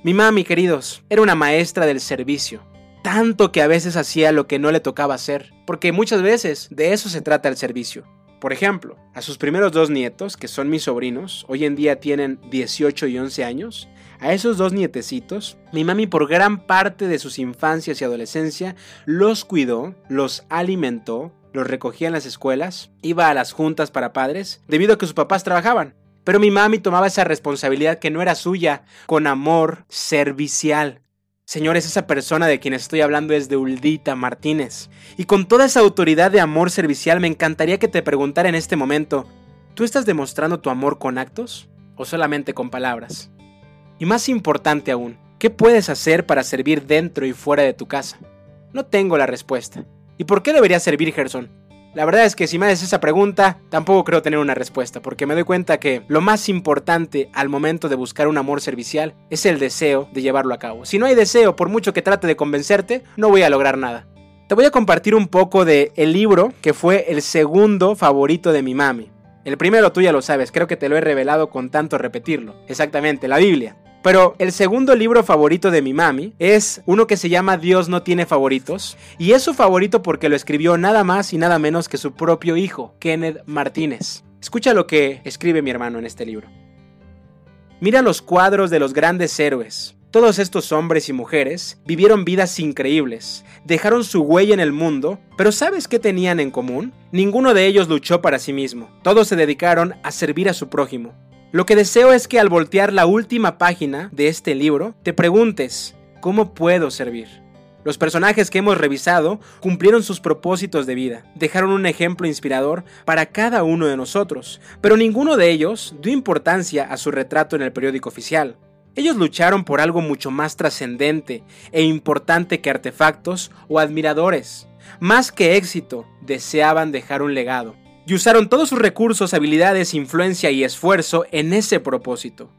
Mi mami, queridos, era una maestra del servicio. Tanto que a veces hacía lo que no le tocaba hacer, porque muchas veces de eso se trata el servicio. Por ejemplo, a sus primeros dos nietos, que son mis sobrinos, hoy en día tienen 18 y 11 años, a esos dos nietecitos, mi mami por gran parte de sus infancias y adolescencia los cuidó, los alimentó, los recogía en las escuelas, iba a las juntas para padres, debido a que sus papás trabajaban. Pero mi mami tomaba esa responsabilidad que no era suya, con amor servicial. Señores, esa persona de quien estoy hablando es de Uldita Martínez. Y con toda esa autoridad de amor servicial me encantaría que te preguntara en este momento, ¿tú estás demostrando tu amor con actos o solamente con palabras? Y más importante aún, ¿qué puedes hacer para servir dentro y fuera de tu casa? No tengo la respuesta. ¿Y por qué debería servir Gerson? La verdad es que si me haces esa pregunta, tampoco creo tener una respuesta, porque me doy cuenta que lo más importante al momento de buscar un amor servicial es el deseo de llevarlo a cabo. Si no hay deseo, por mucho que trate de convencerte, no voy a lograr nada. Te voy a compartir un poco de el libro que fue el segundo favorito de mi mami. El primero tú ya lo sabes, creo que te lo he revelado con tanto repetirlo. Exactamente, la Biblia. Pero el segundo libro favorito de mi mami es uno que se llama Dios no tiene favoritos. Y es su favorito porque lo escribió nada más y nada menos que su propio hijo, Kenneth Martínez. Escucha lo que escribe mi hermano en este libro. Mira los cuadros de los grandes héroes. Todos estos hombres y mujeres vivieron vidas increíbles, dejaron su huella en el mundo, pero ¿sabes qué tenían en común? Ninguno de ellos luchó para sí mismo, todos se dedicaron a servir a su prójimo. Lo que deseo es que al voltear la última página de este libro, te preguntes, ¿cómo puedo servir? Los personajes que hemos revisado cumplieron sus propósitos de vida, dejaron un ejemplo inspirador para cada uno de nosotros, pero ninguno de ellos dio importancia a su retrato en el periódico oficial. Ellos lucharon por algo mucho más trascendente e importante que artefactos o admiradores. Más que éxito, deseaban dejar un legado y usaron todos sus recursos, habilidades, influencia y esfuerzo en ese propósito.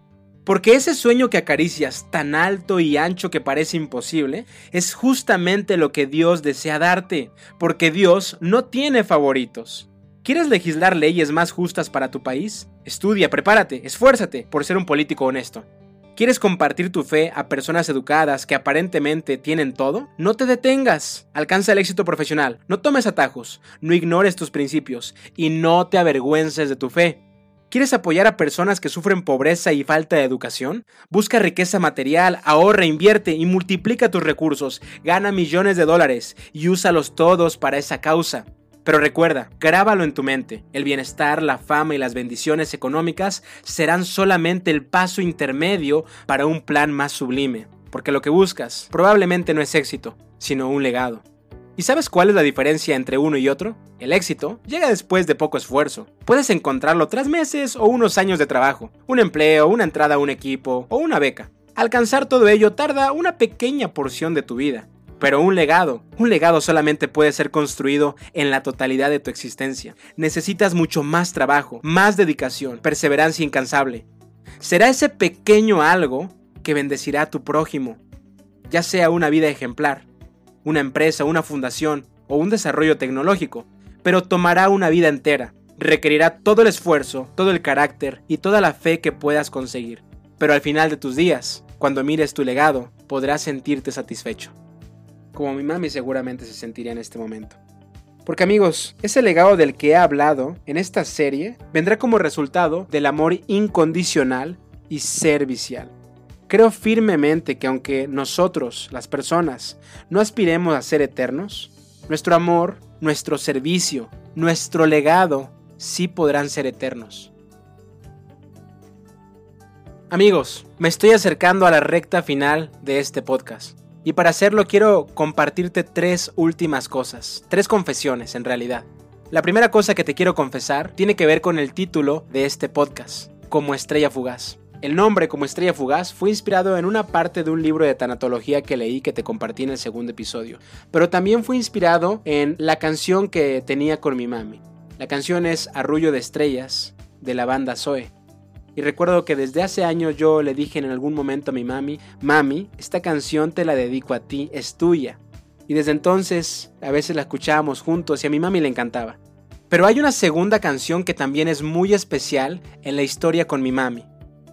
Porque ese sueño que acaricias tan alto y ancho que parece imposible es justamente lo que Dios desea darte, porque Dios no tiene favoritos. ¿Quieres legislar leyes más justas para tu país? Estudia, prepárate, esfuérzate por ser un político honesto. ¿Quieres compartir tu fe a personas educadas que aparentemente tienen todo? No te detengas. Alcanza el éxito profesional. No tomes atajos. No ignores tus principios. Y no te avergüences de tu fe. ¿Quieres apoyar a personas que sufren pobreza y falta de educación? Busca riqueza material, ahorra, invierte y multiplica tus recursos. Gana millones de dólares y úsalos todos para esa causa. Pero recuerda, grábalo en tu mente, el bienestar, la fama y las bendiciones económicas serán solamente el paso intermedio para un plan más sublime, porque lo que buscas probablemente no es éxito, sino un legado. ¿Y sabes cuál es la diferencia entre uno y otro? El éxito llega después de poco esfuerzo. Puedes encontrarlo tras meses o unos años de trabajo, un empleo, una entrada a un equipo o una beca. Alcanzar todo ello tarda una pequeña porción de tu vida, pero un legado, un legado solamente puede ser construido en la totalidad de tu existencia. Necesitas mucho más trabajo, más dedicación, perseverancia incansable. Será ese pequeño algo que bendecirá a tu prójimo, ya sea una vida ejemplar, una empresa, una fundación o un desarrollo tecnológico, pero tomará una vida entera. Requerirá todo el esfuerzo, todo el carácter y toda la fe que puedas conseguir. Pero al final de tus días, cuando mires tu legado, podrás sentirte satisfecho como mi mami seguramente se sentiría en este momento. Porque amigos, ese legado del que he hablado en esta serie vendrá como resultado del amor incondicional y servicial. Creo firmemente que aunque nosotros, las personas, no aspiremos a ser eternos, nuestro amor, nuestro servicio, nuestro legado sí podrán ser eternos. Amigos, me estoy acercando a la recta final de este podcast. Y para hacerlo quiero compartirte tres últimas cosas, tres confesiones en realidad. La primera cosa que te quiero confesar tiene que ver con el título de este podcast, Como Estrella Fugaz. El nombre como Estrella Fugaz fue inspirado en una parte de un libro de tanatología que leí que te compartí en el segundo episodio, pero también fue inspirado en la canción que tenía con mi mami. La canción es Arrullo de Estrellas de la banda Zoe. Y recuerdo que desde hace años yo le dije en algún momento a mi mami, mami, esta canción te la dedico a ti, es tuya. Y desde entonces a veces la escuchábamos juntos y a mi mami le encantaba. Pero hay una segunda canción que también es muy especial en la historia con mi mami.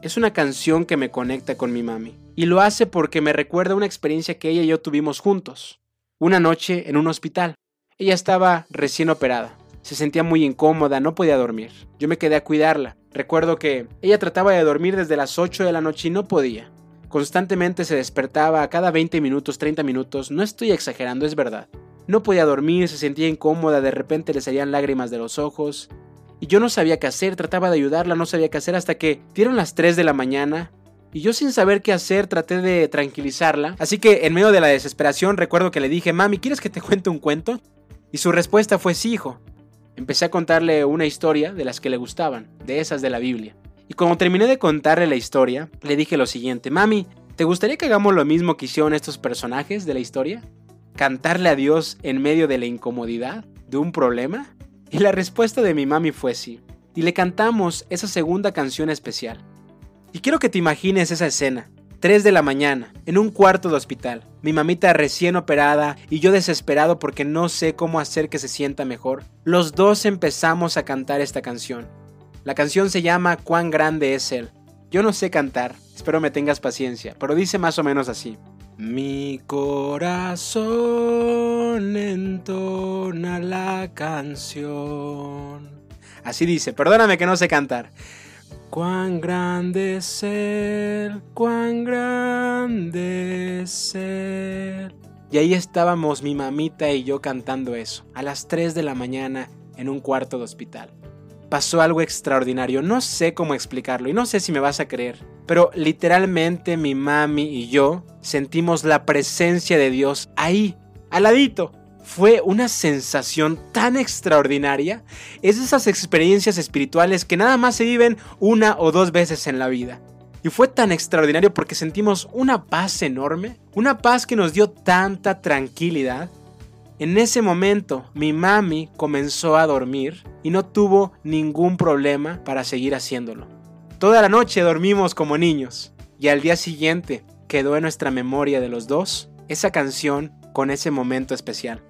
Es una canción que me conecta con mi mami. Y lo hace porque me recuerda una experiencia que ella y yo tuvimos juntos. Una noche en un hospital. Ella estaba recién operada. Se sentía muy incómoda, no podía dormir. Yo me quedé a cuidarla. Recuerdo que ella trataba de dormir desde las 8 de la noche y no podía. Constantemente se despertaba a cada 20 minutos, 30 minutos, no estoy exagerando, es verdad. No podía dormir, se sentía incómoda, de repente le salían lágrimas de los ojos. Y yo no sabía qué hacer, trataba de ayudarla, no sabía qué hacer hasta que dieron las 3 de la mañana. Y yo sin saber qué hacer traté de tranquilizarla. Así que en medio de la desesperación recuerdo que le dije, mami, ¿quieres que te cuente un cuento? Y su respuesta fue sí, hijo. Empecé a contarle una historia de las que le gustaban, de esas de la Biblia. Y cuando terminé de contarle la historia, le dije lo siguiente, mami, ¿te gustaría que hagamos lo mismo que hicieron estos personajes de la historia? ¿Cantarle a Dios en medio de la incomodidad? ¿De un problema? Y la respuesta de mi mami fue sí. Y le cantamos esa segunda canción especial. Y quiero que te imagines esa escena. 3 de la mañana, en un cuarto de hospital, mi mamita recién operada y yo desesperado porque no sé cómo hacer que se sienta mejor. Los dos empezamos a cantar esta canción. La canción se llama Cuán grande es Él. Yo no sé cantar, espero me tengas paciencia, pero dice más o menos así. Mi corazón entona la canción. Así dice, perdóname que no sé cantar. Cuán grande es Él, cuán grande es Él. Y ahí estábamos mi mamita y yo cantando eso, a las 3 de la mañana en un cuarto de hospital pasó algo extraordinario. No sé cómo explicarlo y no sé si me vas a creer. Pero literalmente mi mami y yo sentimos la presencia de Dios ahí, al ladito. Fue una sensación tan extraordinaria. Es de esas experiencias espirituales que nada más se viven una o dos veces en la vida. Y fue tan extraordinario porque sentimos una paz enorme, una paz que nos dio tanta tranquilidad en ese momento mi mami comenzó a dormir y no tuvo ningún problema para seguir haciéndolo. Toda la noche dormimos como niños y al día siguiente quedó en nuestra memoria de los dos esa canción con ese momento especial.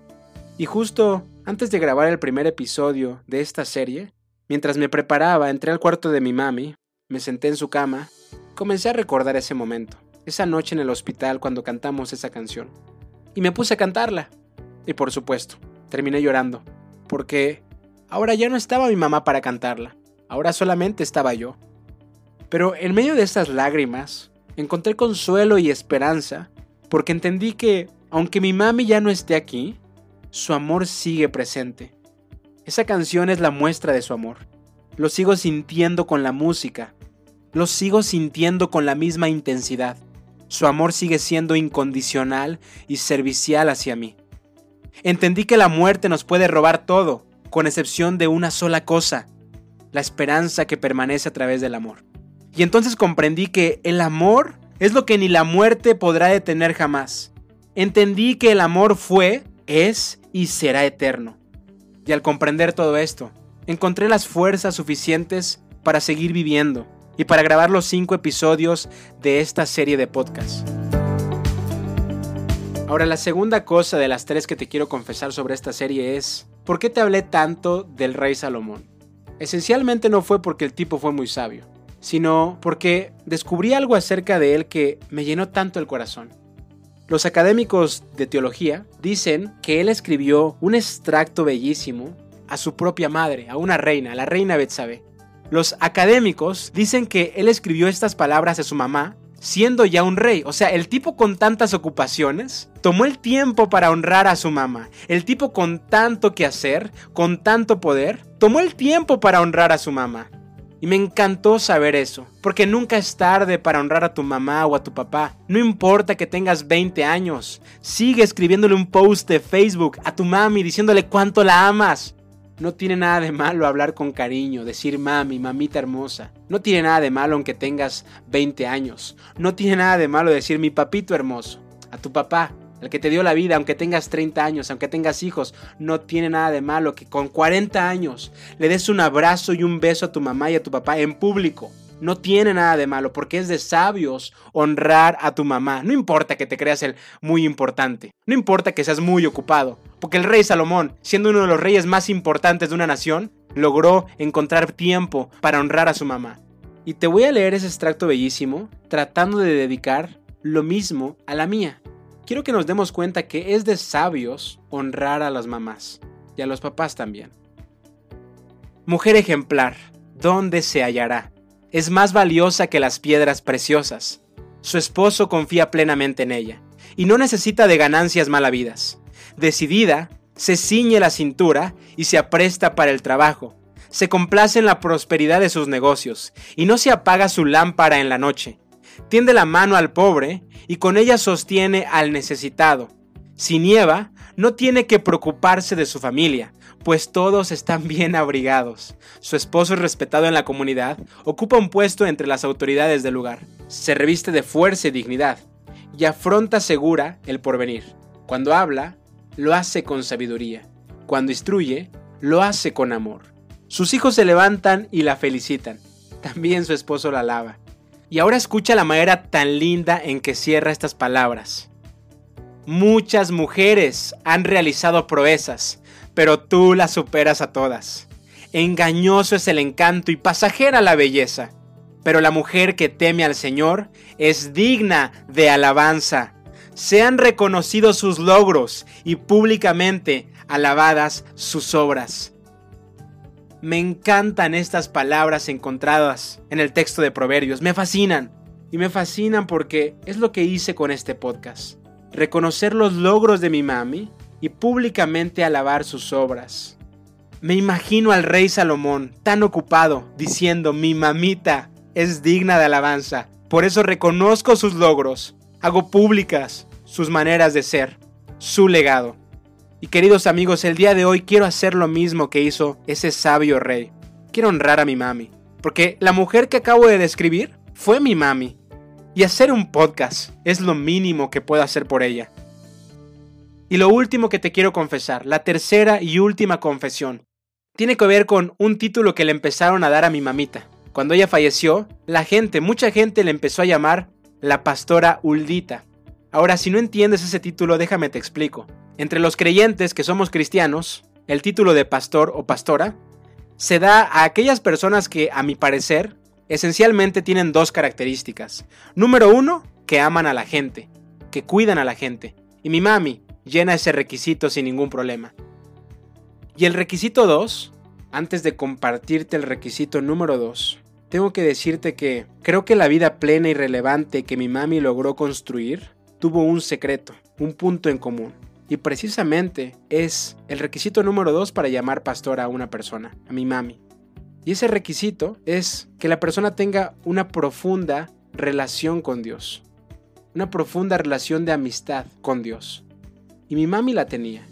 Y justo antes de grabar el primer episodio de esta serie, mientras me preparaba, entré al cuarto de mi mami, me senté en su cama, comencé a recordar ese momento, esa noche en el hospital cuando cantamos esa canción. Y me puse a cantarla. Y por supuesto, terminé llorando, porque ahora ya no estaba mi mamá para cantarla, ahora solamente estaba yo. Pero en medio de estas lágrimas, encontré consuelo y esperanza, porque entendí que, aunque mi mami ya no esté aquí, su amor sigue presente. Esa canción es la muestra de su amor. Lo sigo sintiendo con la música. Lo sigo sintiendo con la misma intensidad. Su amor sigue siendo incondicional y servicial hacia mí. Entendí que la muerte nos puede robar todo, con excepción de una sola cosa, la esperanza que permanece a través del amor. Y entonces comprendí que el amor es lo que ni la muerte podrá detener jamás. Entendí que el amor fue, es y será eterno. Y al comprender todo esto, encontré las fuerzas suficientes para seguir viviendo y para grabar los cinco episodios de esta serie de podcasts. Ahora, la segunda cosa de las tres que te quiero confesar sobre esta serie es, ¿por qué te hablé tanto del rey Salomón? Esencialmente no fue porque el tipo fue muy sabio, sino porque descubrí algo acerca de él que me llenó tanto el corazón. Los académicos de teología dicen que él escribió un extracto bellísimo a su propia madre, a una reina, la reina Betsabe. Los académicos dicen que él escribió estas palabras a su mamá siendo ya un rey. O sea, el tipo con tantas ocupaciones tomó el tiempo para honrar a su mamá. El tipo con tanto que hacer, con tanto poder, tomó el tiempo para honrar a su mamá. Y me encantó saber eso, porque nunca es tarde para honrar a tu mamá o a tu papá. No importa que tengas 20 años, sigue escribiéndole un post de Facebook a tu mami diciéndole cuánto la amas. No tiene nada de malo hablar con cariño, decir mami, mamita hermosa. No tiene nada de malo aunque tengas 20 años. No tiene nada de malo decir mi papito hermoso. A tu papá, el que te dio la vida, aunque tengas 30 años, aunque tengas hijos, no tiene nada de malo que con 40 años le des un abrazo y un beso a tu mamá y a tu papá en público. No tiene nada de malo porque es de sabios honrar a tu mamá. No importa que te creas el muy importante. No importa que seas muy ocupado. Porque el rey Salomón, siendo uno de los reyes más importantes de una nación, logró encontrar tiempo para honrar a su mamá. Y te voy a leer ese extracto bellísimo tratando de dedicar lo mismo a la mía. Quiero que nos demos cuenta que es de sabios honrar a las mamás y a los papás también. Mujer ejemplar, ¿dónde se hallará? es más valiosa que las piedras preciosas. Su esposo confía plenamente en ella y no necesita de ganancias malavidas. Decidida, se ciñe la cintura y se apresta para el trabajo. Se complace en la prosperidad de sus negocios y no se apaga su lámpara en la noche. Tiende la mano al pobre y con ella sostiene al necesitado. Si nieva, no tiene que preocuparse de su familia, pues todos están bien abrigados. Su esposo es respetado en la comunidad, ocupa un puesto entre las autoridades del lugar, se reviste de fuerza y dignidad, y afronta segura el porvenir. Cuando habla, lo hace con sabiduría. Cuando instruye, lo hace con amor. Sus hijos se levantan y la felicitan. También su esposo la alaba. Y ahora escucha la manera tan linda en que cierra estas palabras. Muchas mujeres han realizado proezas, pero tú las superas a todas. Engañoso es el encanto y pasajera la belleza, pero la mujer que teme al Señor es digna de alabanza. Sean reconocidos sus logros y públicamente alabadas sus obras. Me encantan estas palabras encontradas en el texto de Proverbios, me fascinan. Y me fascinan porque es lo que hice con este podcast reconocer los logros de mi mami y públicamente alabar sus obras. Me imagino al rey Salomón tan ocupado diciendo mi mamita es digna de alabanza. Por eso reconozco sus logros, hago públicas sus maneras de ser, su legado. Y queridos amigos, el día de hoy quiero hacer lo mismo que hizo ese sabio rey. Quiero honrar a mi mami, porque la mujer que acabo de describir fue mi mami y hacer un podcast es lo mínimo que puedo hacer por ella. Y lo último que te quiero confesar, la tercera y última confesión, tiene que ver con un título que le empezaron a dar a mi mamita. Cuando ella falleció, la gente, mucha gente le empezó a llamar la pastora Uldita. Ahora, si no entiendes ese título, déjame te explico. Entre los creyentes que somos cristianos, el título de pastor o pastora se da a aquellas personas que, a mi parecer, esencialmente tienen dos características. Número uno, que aman a la gente, que cuidan a la gente. Y mi mami llena ese requisito sin ningún problema. Y el requisito dos, antes de compartirte el requisito número dos, tengo que decirte que creo que la vida plena y relevante que mi mami logró construir tuvo un secreto, un punto en común. Y precisamente es el requisito número dos para llamar pastora a una persona, a mi mami. Y ese requisito es que la persona tenga una profunda relación con Dios. Una profunda relación de amistad con Dios. Y mi mami la tenía.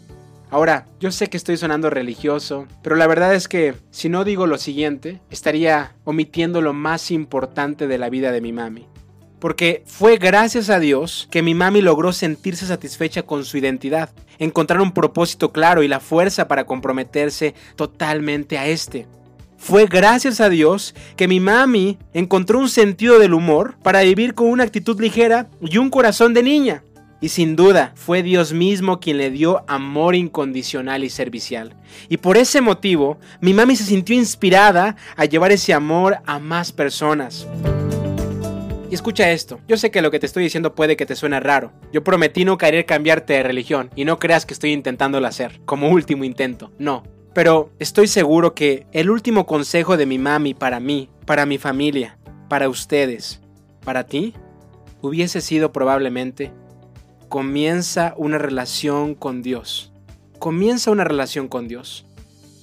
Ahora, yo sé que estoy sonando religioso, pero la verdad es que si no digo lo siguiente, estaría omitiendo lo más importante de la vida de mi mami. Porque fue gracias a Dios que mi mami logró sentirse satisfecha con su identidad, encontrar un propósito claro y la fuerza para comprometerse totalmente a este. Fue gracias a Dios que mi mami encontró un sentido del humor para vivir con una actitud ligera y un corazón de niña. Y sin duda fue Dios mismo quien le dio amor incondicional y servicial. Y por ese motivo, mi mami se sintió inspirada a llevar ese amor a más personas. Y escucha esto, yo sé que lo que te estoy diciendo puede que te suene raro. Yo prometí no querer cambiarte de religión y no creas que estoy intentándolo hacer, como último intento. No, pero estoy seguro que el último consejo de mi mami para mí, para mi familia, para ustedes, para ti, hubiese sido probablemente, comienza una relación con Dios. Comienza una relación con Dios.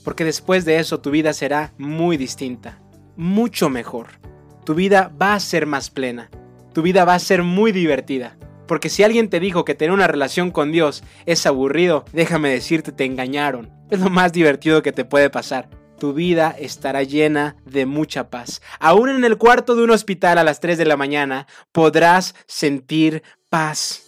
Porque después de eso tu vida será muy distinta, mucho mejor. Tu vida va a ser más plena. Tu vida va a ser muy divertida. Porque si alguien te dijo que tener una relación con Dios es aburrido, déjame decirte, te engañaron. Es lo más divertido que te puede pasar. Tu vida estará llena de mucha paz. Aún en el cuarto de un hospital a las 3 de la mañana podrás sentir paz.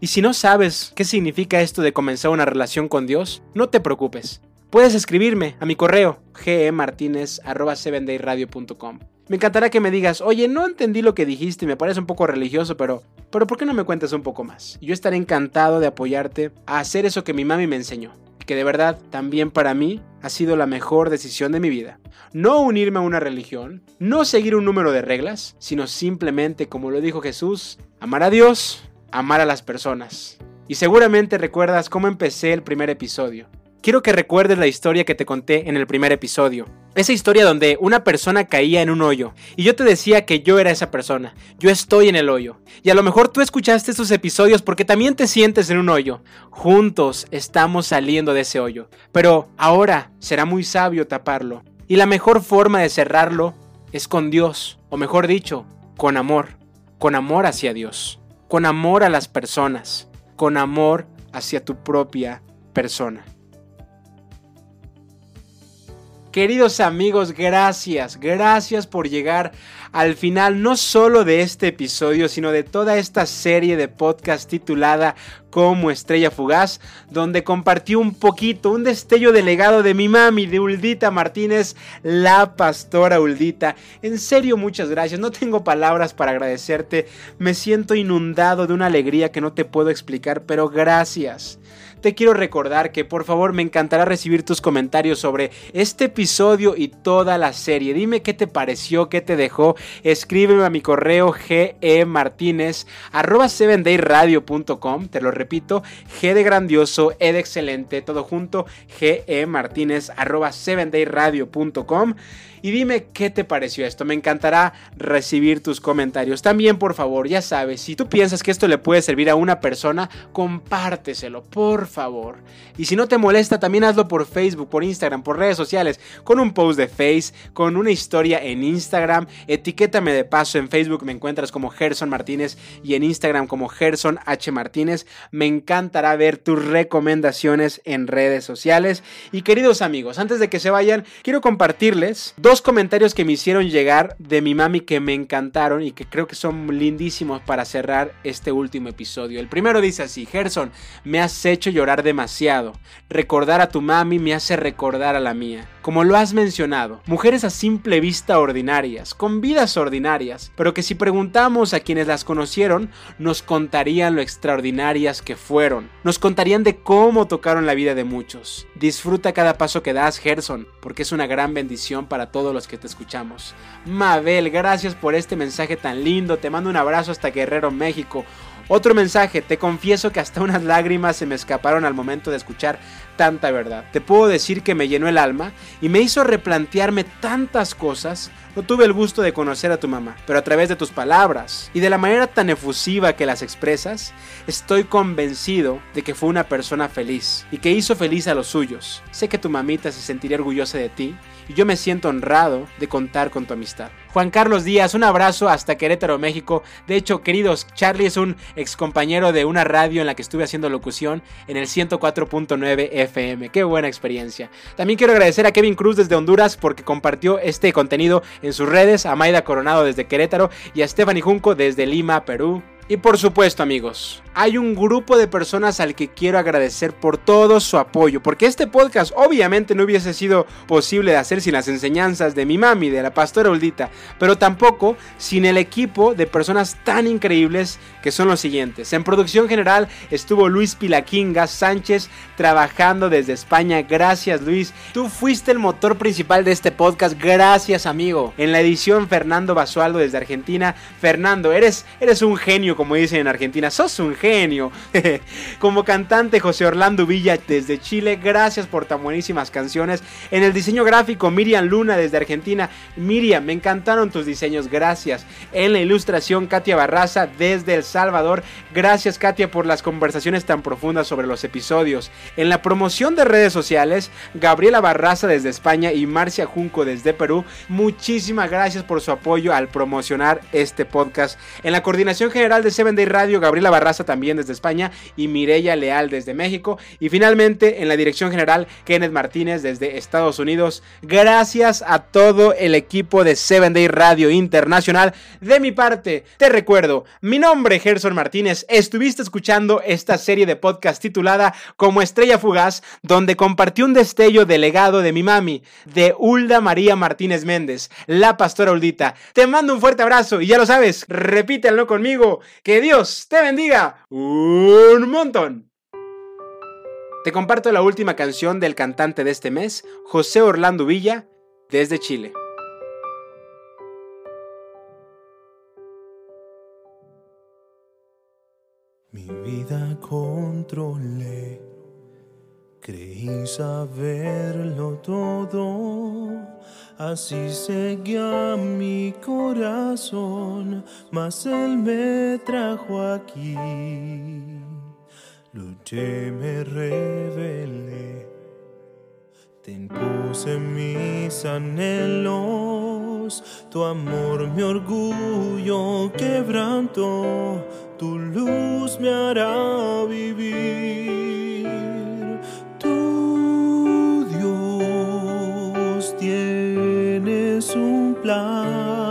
Y si no sabes qué significa esto de comenzar una relación con Dios, no te preocupes. Puedes escribirme a mi correo gemartinez.com. Me encantará que me digas, oye, no entendí lo que dijiste, me parece un poco religioso, pero, pero ¿por qué no me cuentas un poco más? Yo estaré encantado de apoyarte a hacer eso que mi mami me enseñó, que de verdad también para mí ha sido la mejor decisión de mi vida. No unirme a una religión, no seguir un número de reglas, sino simplemente, como lo dijo Jesús, amar a Dios, amar a las personas. Y seguramente recuerdas cómo empecé el primer episodio quiero que recuerdes la historia que te conté en el primer episodio. Esa historia donde una persona caía en un hoyo y yo te decía que yo era esa persona, yo estoy en el hoyo. Y a lo mejor tú escuchaste esos episodios porque también te sientes en un hoyo. Juntos estamos saliendo de ese hoyo. Pero ahora será muy sabio taparlo. Y la mejor forma de cerrarlo es con Dios, o mejor dicho, con amor. Con amor hacia Dios, con amor a las personas, con amor hacia tu propia persona. Queridos amigos, gracias, gracias por llegar al final no solo de este episodio, sino de toda esta serie de podcast titulada Como Estrella Fugaz, donde compartí un poquito, un destello de legado de mi mami, de Uldita Martínez, la pastora Uldita. En serio, muchas gracias, no tengo palabras para agradecerte, me siento inundado de una alegría que no te puedo explicar, pero gracias te quiero recordar que por favor me encantará recibir tus comentarios sobre este episodio y toda la serie. Dime qué te pareció, qué te dejó. Escríbeme a mi correo gemartinez arroba 7dayradio.com. Te lo repito, g de grandioso, e de excelente, todo junto, gemartinez arroba 7dayradio.com y dime qué te pareció esto. Me encantará recibir tus comentarios. También, por favor, ya sabes, si tú piensas que esto le puede servir a una persona, compárteselo, por favor. Y si no te molesta, también hazlo por Facebook, por Instagram, por redes sociales, con un post de Face, con una historia en Instagram. Etiquétame de paso en Facebook, me encuentras como Gerson Martínez y en Instagram como Gerson H. Martínez. Me encantará ver tus recomendaciones en redes sociales. Y queridos amigos, antes de que se vayan, quiero compartirles dos comentarios que me hicieron llegar de mi mami que me encantaron y que creo que son lindísimos para cerrar este último episodio. El primero dice así, Gerson, me has hecho llorar demasiado. Recordar a tu mami me hace recordar a la mía. Como lo has mencionado, mujeres a simple vista ordinarias, con vidas ordinarias, pero que si preguntamos a quienes las conocieron, nos contarían lo extraordinarias que fueron. Nos contarían de cómo tocaron la vida de muchos. Disfruta cada paso que das, Gerson, porque es una gran bendición para todos los que te escuchamos. Mabel, gracias por este mensaje tan lindo. Te mando un abrazo hasta Guerrero, México. Otro mensaje, te confieso que hasta unas lágrimas se me escaparon al momento de escuchar tanta verdad. Te puedo decir que me llenó el alma y me hizo replantearme tantas cosas. No tuve el gusto de conocer a tu mamá, pero a través de tus palabras y de la manera tan efusiva que las expresas, estoy convencido de que fue una persona feliz y que hizo feliz a los suyos. Sé que tu mamita se sentiría orgullosa de ti y yo me siento honrado de contar con tu amistad. Juan Carlos Díaz, un abrazo hasta Querétaro, México. De hecho, queridos, Charlie es un ex compañero de una radio en la que estuve haciendo locución en el 104.9 FM. Qué buena experiencia. También quiero agradecer a Kevin Cruz desde Honduras porque compartió este contenido en sus redes, a Maida Coronado desde Querétaro y a Stephanie Junco desde Lima, Perú. Y por supuesto amigos, hay un grupo de personas al que quiero agradecer por todo su apoyo, porque este podcast obviamente no hubiese sido posible de hacer sin las enseñanzas de mi mami, de la pastora Uldita, pero tampoco sin el equipo de personas tan increíbles que son los siguientes. En producción general estuvo Luis Pilaquinga Sánchez trabajando desde España, gracias Luis. Tú fuiste el motor principal de este podcast, gracias amigo. En la edición Fernando Basualdo desde Argentina, Fernando, eres, eres un genio como dicen en Argentina, sos un genio. como cantante José Orlando Villa desde Chile, gracias por tan buenísimas canciones. En el diseño gráfico Miriam Luna desde Argentina, Miriam, me encantaron tus diseños, gracias. En la ilustración Katia Barraza desde El Salvador, gracias Katia por las conversaciones tan profundas sobre los episodios. En la promoción de redes sociales, Gabriela Barraza desde España y Marcia Junco desde Perú, muchísimas gracias por su apoyo al promocionar este podcast. En la coordinación general de 7 Day Radio, Gabriela Barraza también desde España y Mireya Leal desde México. Y finalmente en la dirección general, Kenneth Martínez desde Estados Unidos. Gracias a todo el equipo de 7 Day Radio Internacional. De mi parte, te recuerdo, mi nombre es Gerson Martínez. Estuviste escuchando esta serie de podcast titulada Como Estrella Fugaz, donde compartí un destello de legado de mi mami, de Hulda María Martínez Méndez, la pastora Uldita. Te mando un fuerte abrazo y ya lo sabes, repítelo conmigo. Que Dios te bendiga un montón. Te comparto la última canción del cantante de este mes, José Orlando Villa, desde Chile. Mi vida controlé, creí saberlo todo Así seguía mi corazón, mas Él me trajo aquí. Luché, me rebelé, te impuse mis anhelos, tu amor mi orgullo quebrantó, tu luz me hará vivir. Tienes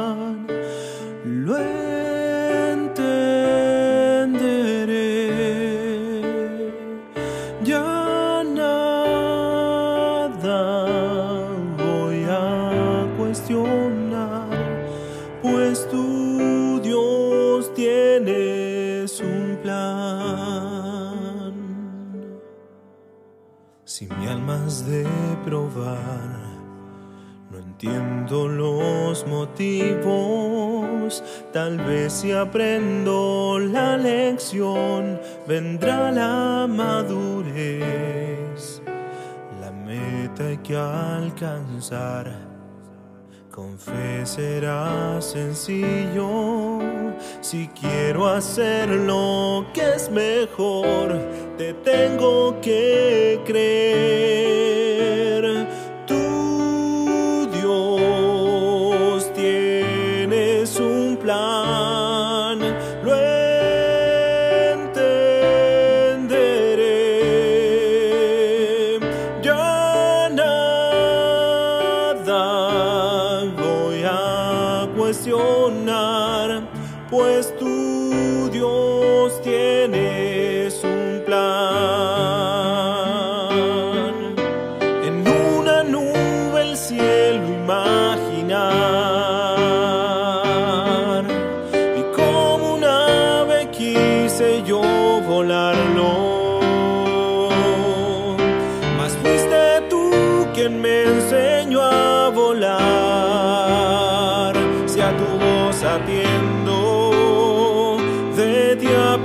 Si aprendo la lección, vendrá la madurez. La meta hay que alcanzar. Con fe será sencillo. Si quiero hacer lo que es mejor, te tengo que creer.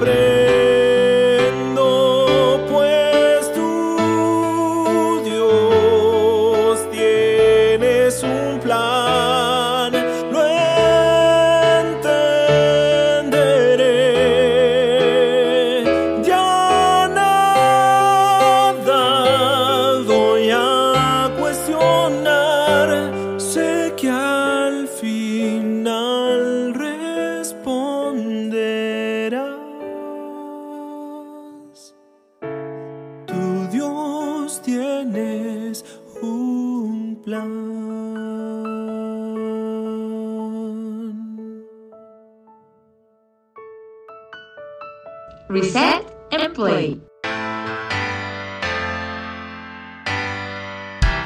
De Reset and Play.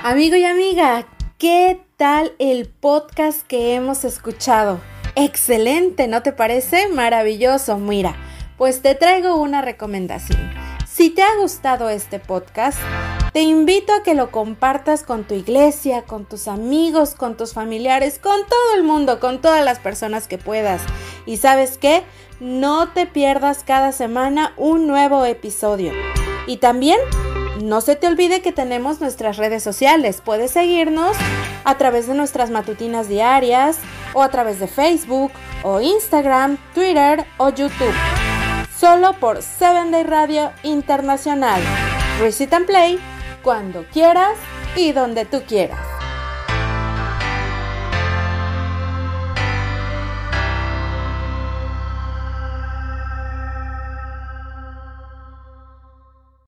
Amigo y amiga, ¿qué tal el podcast que hemos escuchado? Excelente, ¿no te parece? Maravilloso, mira, pues te traigo una recomendación. Si te ha gustado este podcast, te invito a que lo compartas con tu iglesia, con tus amigos, con tus familiares, con todo el mundo, con todas las personas que puedas. Y sabes qué? No te pierdas cada semana un nuevo episodio. Y también no se te olvide que tenemos nuestras redes sociales. Puedes seguirnos a través de nuestras matutinas diarias o a través de Facebook o Instagram, Twitter o YouTube. Solo por 7 Day Radio Internacional. Recite and Play cuando quieras y donde tú quieras.